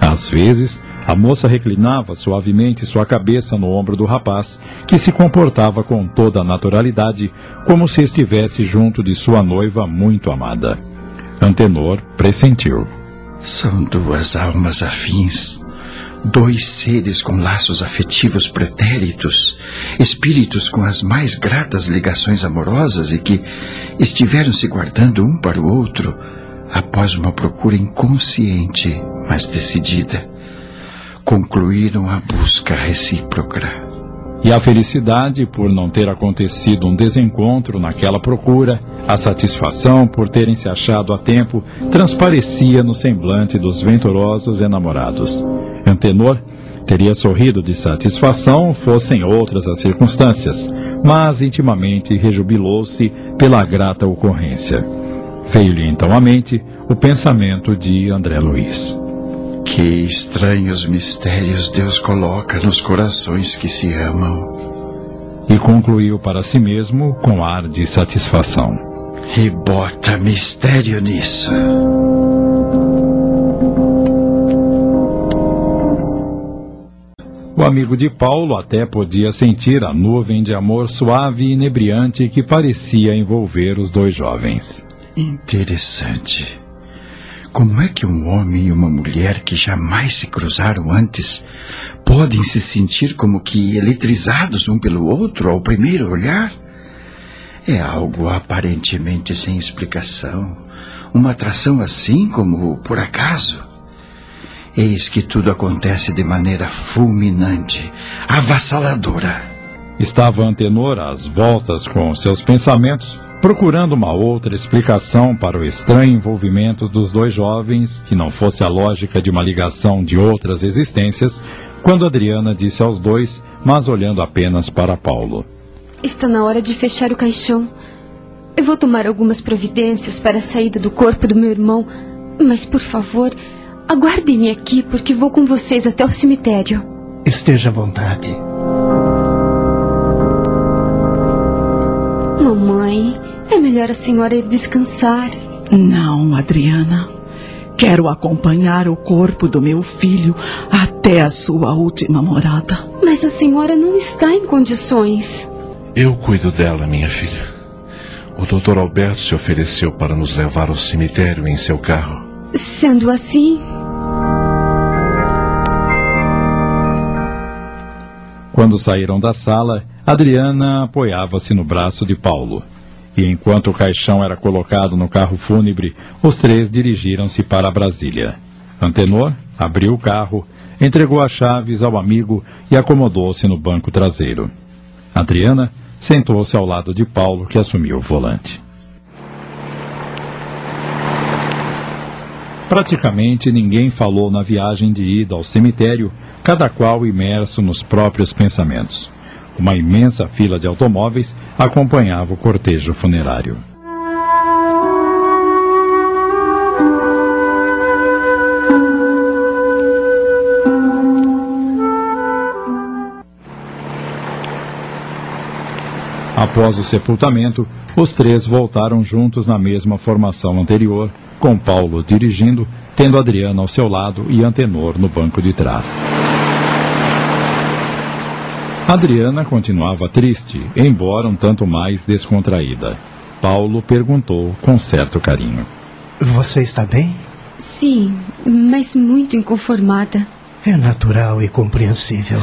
Às vezes, a moça reclinava suavemente sua cabeça no ombro do rapaz, que se comportava com toda a naturalidade, como se estivesse junto de sua noiva muito amada. Antenor pressentiu. São duas almas afins, Dois seres com laços afetivos pretéritos, espíritos com as mais gratas ligações amorosas e que estiveram se guardando um para o outro após uma procura inconsciente, mas decidida. Concluíram a busca recíproca. E a felicidade por não ter acontecido um desencontro naquela procura, a satisfação por terem se achado a tempo, transparecia no semblante dos venturosos enamorados. Antenor teria sorrido de satisfação fossem outras as circunstâncias, mas intimamente rejubilou-se pela grata ocorrência. Veio-lhe então à mente o pensamento de André Luiz. Que estranhos mistérios Deus coloca nos corações que se amam. E concluiu para si mesmo com ar de satisfação. E bota mistério nisso. O amigo de Paulo até podia sentir a nuvem de amor suave e inebriante que parecia envolver os dois jovens. Interessante. Como é que um homem e uma mulher que jamais se cruzaram antes podem se sentir como que eletrizados um pelo outro ao primeiro olhar? É algo aparentemente sem explicação. Uma atração assim como por acaso. Eis que tudo acontece de maneira fulminante, avassaladora. Estava Antenor às voltas com seus pensamentos, procurando uma outra explicação para o estranho envolvimento dos dois jovens, que não fosse a lógica de uma ligação de outras existências, quando Adriana disse aos dois, mas olhando apenas para Paulo: Está na hora de fechar o caixão. Eu vou tomar algumas providências para a saída do corpo do meu irmão, mas por favor, Aguardem-me aqui, porque vou com vocês até o cemitério. Esteja à vontade. Mamãe, é melhor a senhora ir descansar. Não, Adriana. Quero acompanhar o corpo do meu filho até a sua última morada. Mas a senhora não está em condições. Eu cuido dela, minha filha. O doutor Alberto se ofereceu para nos levar ao cemitério em seu carro. Sendo assim, Quando saíram da sala, Adriana apoiava-se no braço de Paulo. E enquanto o caixão era colocado no carro fúnebre, os três dirigiram-se para Brasília. Antenor abriu o carro, entregou as chaves ao amigo e acomodou-se no banco traseiro. Adriana sentou-se ao lado de Paulo, que assumiu o volante. Praticamente ninguém falou na viagem de ida ao cemitério cada qual imerso nos próprios pensamentos. Uma imensa fila de automóveis acompanhava o cortejo funerário. Após o sepultamento, os três voltaram juntos na mesma formação anterior, com Paulo dirigindo, tendo Adriana ao seu lado e Antenor no banco de trás. Adriana continuava triste, embora um tanto mais descontraída. Paulo perguntou com certo carinho: Você está bem? Sim, mas muito inconformada. É natural e compreensível.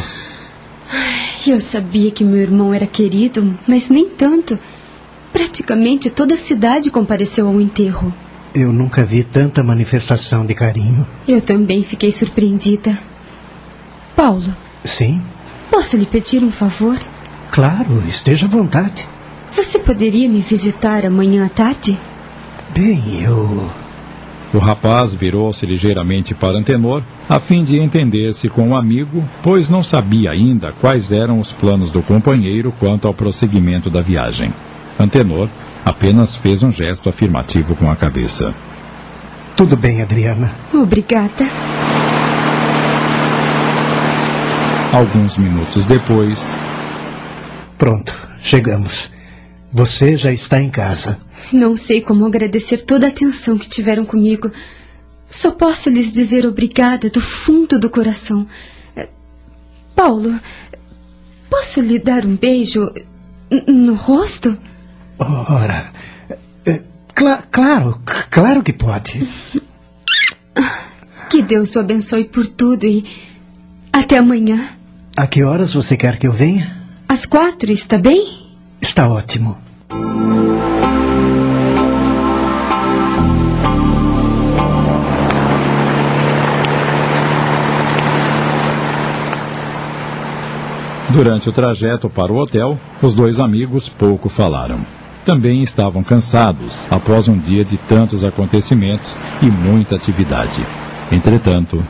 Eu sabia que meu irmão era querido, mas nem tanto. Praticamente toda a cidade compareceu ao enterro. Eu nunca vi tanta manifestação de carinho. Eu também fiquei surpreendida. Paulo. Sim? Posso lhe pedir um favor? Claro, esteja à vontade. Você poderia me visitar amanhã à tarde? Bem, eu. O rapaz virou-se ligeiramente para Antenor, a fim de entender-se com o amigo, pois não sabia ainda quais eram os planos do companheiro quanto ao prosseguimento da viagem. Antenor apenas fez um gesto afirmativo com a cabeça. Tudo bem, Adriana. Obrigada. Alguns minutos depois. Pronto, chegamos. Você já está em casa. Não sei como agradecer toda a atenção que tiveram comigo. Só posso lhes dizer obrigada do fundo do coração. Eh, Paulo, posso lhe dar um beijo no rosto? Ora, eh, cl claro, claro que pode. Que Deus o abençoe por tudo e até amanhã. A que horas você quer que eu venha? Às quatro, está bem? Está ótimo. Durante o trajeto para o hotel, os dois amigos pouco falaram. Também estavam cansados após um dia de tantos acontecimentos e muita atividade. Entretanto,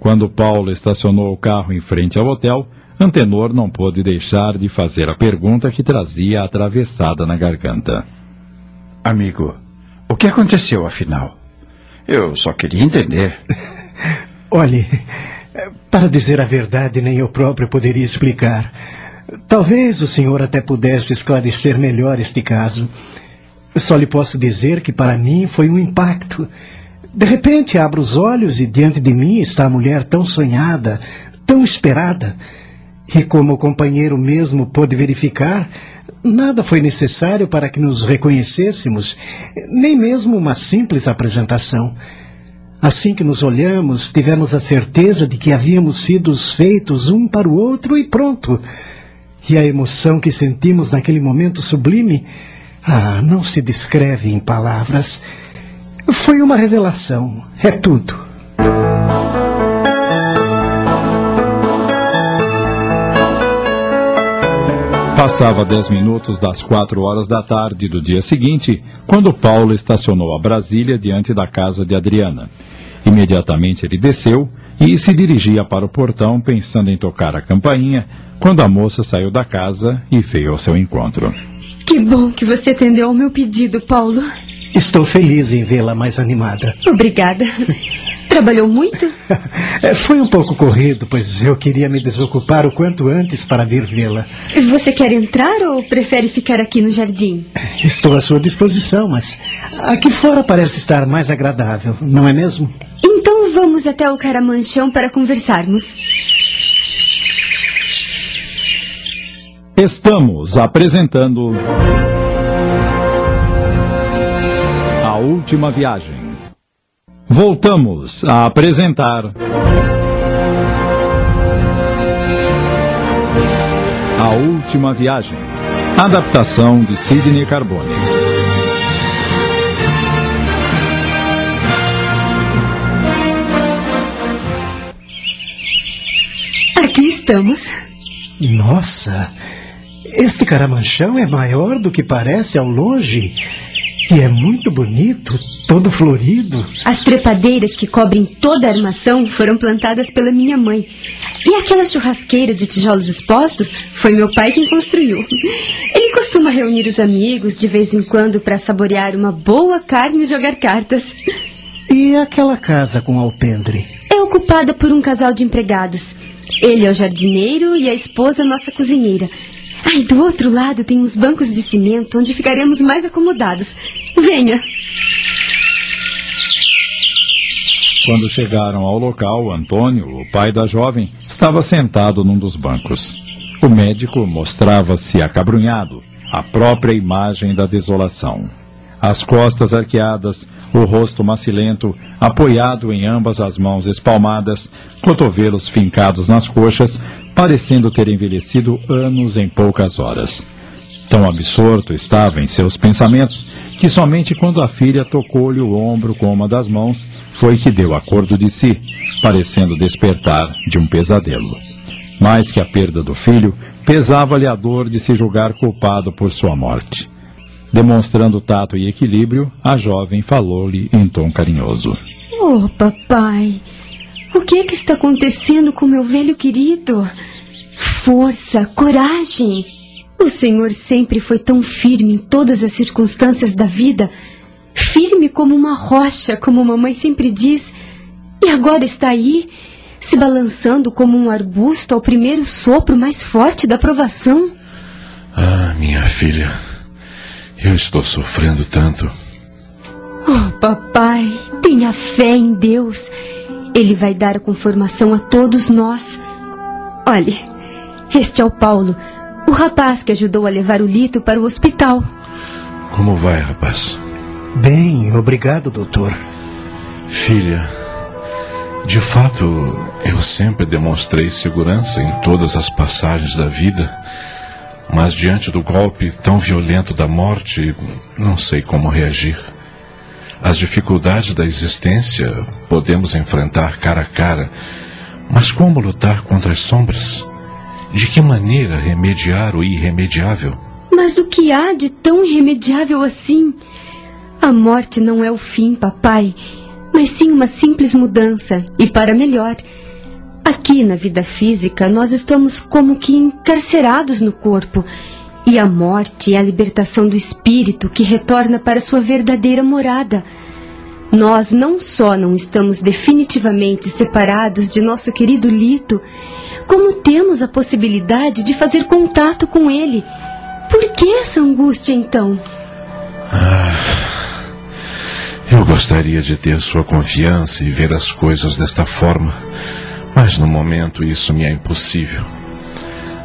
quando Paulo estacionou o carro em frente ao hotel, Antenor não pôde deixar de fazer a pergunta que trazia atravessada na garganta. Amigo, o que aconteceu afinal? Eu só queria entender. Olhe, para dizer a verdade, nem eu próprio poderia explicar. Talvez o senhor até pudesse esclarecer melhor este caso. Só lhe posso dizer que para mim foi um impacto. De repente abro os olhos e diante de mim está a mulher tão sonhada, tão esperada. E como o companheiro mesmo pôde verificar, nada foi necessário para que nos reconhecêssemos, nem mesmo uma simples apresentação. Assim que nos olhamos, tivemos a certeza de que havíamos sido feitos um para o outro e pronto. E a emoção que sentimos naquele momento sublime, ah, não se descreve em palavras. Foi uma revelação, é tudo. Passava dez minutos das quatro horas da tarde do dia seguinte, quando Paulo estacionou a Brasília diante da casa de Adriana. Imediatamente ele desceu e se dirigia para o portão pensando em tocar a campainha, quando a moça saiu da casa e veio ao seu encontro. Que bom que você atendeu ao meu pedido, Paulo. Estou feliz em vê-la mais animada. Obrigada. Trabalhou muito? É, foi um pouco corrido, pois eu queria me desocupar o quanto antes para vir vê-la. Você quer entrar ou prefere ficar aqui no jardim? Estou à sua disposição, mas aqui fora parece estar mais agradável, não é mesmo? Então vamos até o Caramanchão para conversarmos. Estamos apresentando. A Última Viagem. Voltamos a apresentar. A Última Viagem. Adaptação de Sidney Carbone. Aqui estamos. Nossa, este caramanchão é maior do que parece ao longe. E é muito bonito, todo florido. As trepadeiras que cobrem toda a armação foram plantadas pela minha mãe. E aquela churrasqueira de tijolos expostos foi meu pai quem construiu. Ele costuma reunir os amigos de vez em quando para saborear uma boa carne e jogar cartas. E aquela casa com alpendre? É ocupada por um casal de empregados. Ele é o jardineiro e a esposa nossa cozinheira. Ai, do outro lado tem uns bancos de cimento onde ficaremos mais acomodados. Venha. Quando chegaram ao local, Antônio, o pai da jovem, estava sentado num dos bancos. O médico mostrava-se acabrunhado, a própria imagem da desolação. As costas arqueadas, o rosto macilento, apoiado em ambas as mãos espalmadas, cotovelos fincados nas coxas, parecendo ter envelhecido anos em poucas horas. Tão absorto estava em seus pensamentos que somente quando a filha tocou-lhe o ombro com uma das mãos foi que deu acordo de si, parecendo despertar de um pesadelo. Mais que a perda do filho, pesava-lhe a dor de se julgar culpado por sua morte. Demonstrando tato e equilíbrio, a jovem falou-lhe em tom carinhoso. Oh, papai, o que é que está acontecendo com meu velho querido? Força, coragem. O Senhor sempre foi tão firme em todas as circunstâncias da vida, firme como uma rocha, como mamãe sempre diz, e agora está aí, se balançando como um arbusto ao primeiro sopro mais forte da provação. Ah, minha filha, eu estou sofrendo tanto. Oh, papai, tenha fé em Deus. Ele vai dar a conformação a todos nós. Olhe, este é o Paulo, o rapaz que ajudou a levar o Lito para o hospital. Como vai, rapaz? Bem, obrigado, doutor. Filha, de fato, eu sempre demonstrei segurança em todas as passagens da vida, mas diante do golpe tão violento da morte, não sei como reagir. As dificuldades da existência podemos enfrentar cara a cara, mas como lutar contra as sombras? De que maneira remediar o irremediável? Mas o que há de tão irremediável assim? A morte não é o fim, papai, mas sim uma simples mudança, e para melhor. Aqui na vida física, nós estamos como que encarcerados no corpo, e a morte é a libertação do espírito que retorna para sua verdadeira morada. Nós não só não estamos definitivamente separados de nosso querido Lito, como temos a possibilidade de fazer contato com ele. Por que essa angústia então? Ah, eu gostaria de ter sua confiança e ver as coisas desta forma, mas no momento isso me é impossível.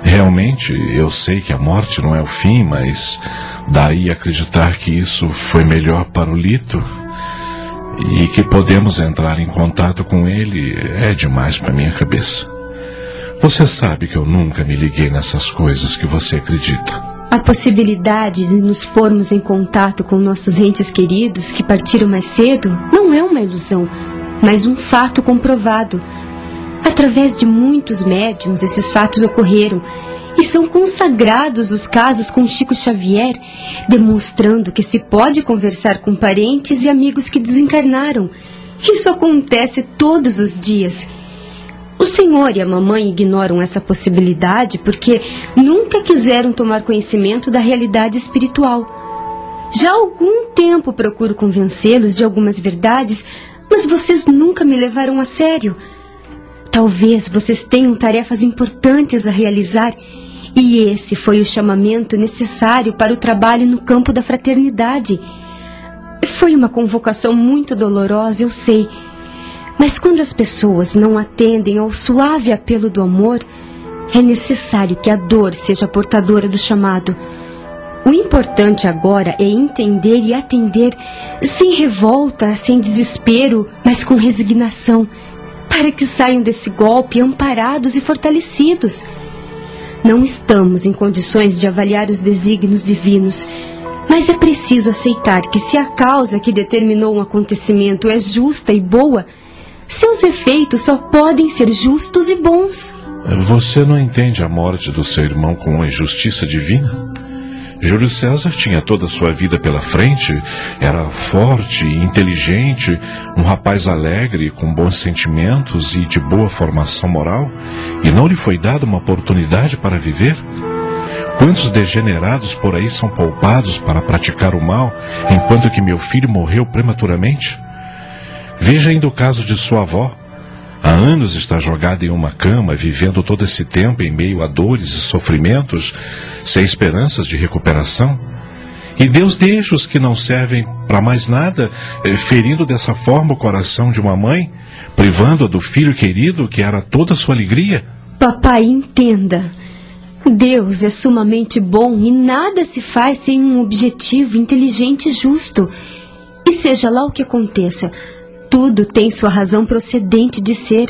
Realmente, eu sei que a morte não é o fim, mas daí acreditar que isso foi melhor para o Lito e que podemos entrar em contato com ele é demais para minha cabeça. Você sabe que eu nunca me liguei nessas coisas que você acredita. A possibilidade de nos pormos em contato com nossos entes queridos que partiram mais cedo não é uma ilusão, mas um fato comprovado. Através de muitos médiums, esses fatos ocorreram e são consagrados os casos com Chico Xavier, demonstrando que se pode conversar com parentes e amigos que desencarnaram. Isso acontece todos os dias. O senhor e a mamãe ignoram essa possibilidade porque nunca quiseram tomar conhecimento da realidade espiritual. Já há algum tempo procuro convencê-los de algumas verdades, mas vocês nunca me levaram a sério. Talvez vocês tenham tarefas importantes a realizar e esse foi o chamamento necessário para o trabalho no campo da fraternidade. Foi uma convocação muito dolorosa, eu sei. Mas quando as pessoas não atendem ao suave apelo do amor, é necessário que a dor seja portadora do chamado. O importante agora é entender e atender sem revolta, sem desespero, mas com resignação, para que saiam desse golpe amparados e fortalecidos. Não estamos em condições de avaliar os desígnios divinos, mas é preciso aceitar que se a causa que determinou um acontecimento é justa e boa, seus efeitos só podem ser justos e bons. Você não entende a morte do seu irmão como uma injustiça divina? Júlio César tinha toda a sua vida pela frente, era forte inteligente, um rapaz alegre, com bons sentimentos e de boa formação moral, e não lhe foi dada uma oportunidade para viver? Quantos degenerados por aí são poupados para praticar o mal, enquanto que meu filho morreu prematuramente? Veja ainda o caso de sua avó. Há anos está jogada em uma cama, vivendo todo esse tempo em meio a dores e sofrimentos, sem esperanças de recuperação. E Deus deixa os que não servem para mais nada, eh, ferindo dessa forma o coração de uma mãe, privando-a do filho querido que era toda a sua alegria. Papai, entenda. Deus é sumamente bom e nada se faz sem um objetivo inteligente e justo. E seja lá o que aconteça, tudo tem sua razão procedente de ser.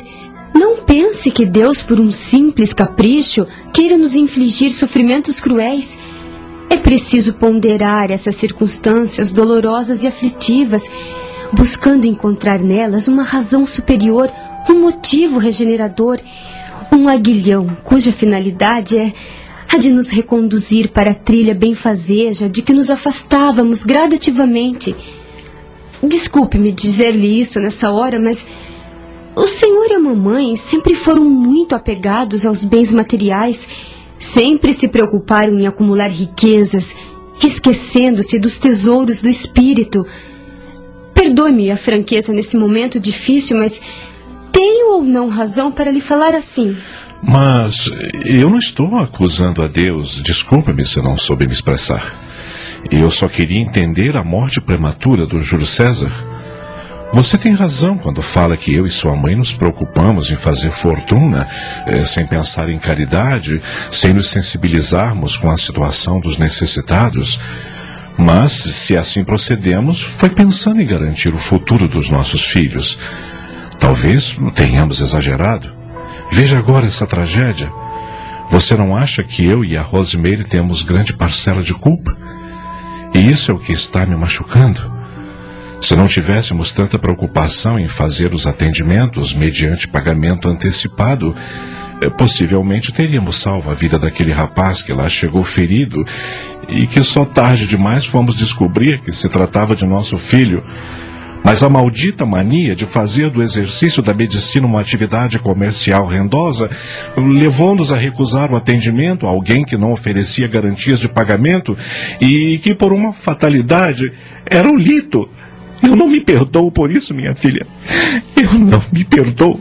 Não pense que Deus, por um simples capricho, queira nos infligir sofrimentos cruéis. É preciso ponderar essas circunstâncias dolorosas e aflitivas, buscando encontrar nelas uma razão superior, um motivo regenerador, um aguilhão cuja finalidade é há de nos reconduzir para a trilha benfazeja de que nos afastávamos gradativamente. Desculpe-me dizer-lhe isso nessa hora, mas o senhor e a mamãe sempre foram muito apegados aos bens materiais, sempre se preocuparam em acumular riquezas, esquecendo-se dos tesouros do espírito. Perdoe-me a franqueza nesse momento difícil, mas tenho ou não razão para lhe falar assim? Mas eu não estou acusando a Deus. Desculpe-me se não soube me expressar. Eu só queria entender a morte prematura do Júlio César. Você tem razão quando fala que eu e sua mãe nos preocupamos em fazer fortuna, eh, sem pensar em caridade, sem nos sensibilizarmos com a situação dos necessitados. Mas, se assim procedemos, foi pensando em garantir o futuro dos nossos filhos. Talvez tenhamos exagerado. Veja agora essa tragédia. Você não acha que eu e a Rosemary temos grande parcela de culpa? E isso é o que está me machucando. Se não tivéssemos tanta preocupação em fazer os atendimentos mediante pagamento antecipado, eh, possivelmente teríamos salvo a vida daquele rapaz que lá chegou ferido e que só tarde demais fomos descobrir que se tratava de nosso filho. Mas a maldita mania de fazer do exercício da medicina uma atividade comercial rendosa levou-nos a recusar o atendimento a alguém que não oferecia garantias de pagamento e que, por uma fatalidade, era o lito. Eu não me perdoo por isso, minha filha. Eu não me perdoo.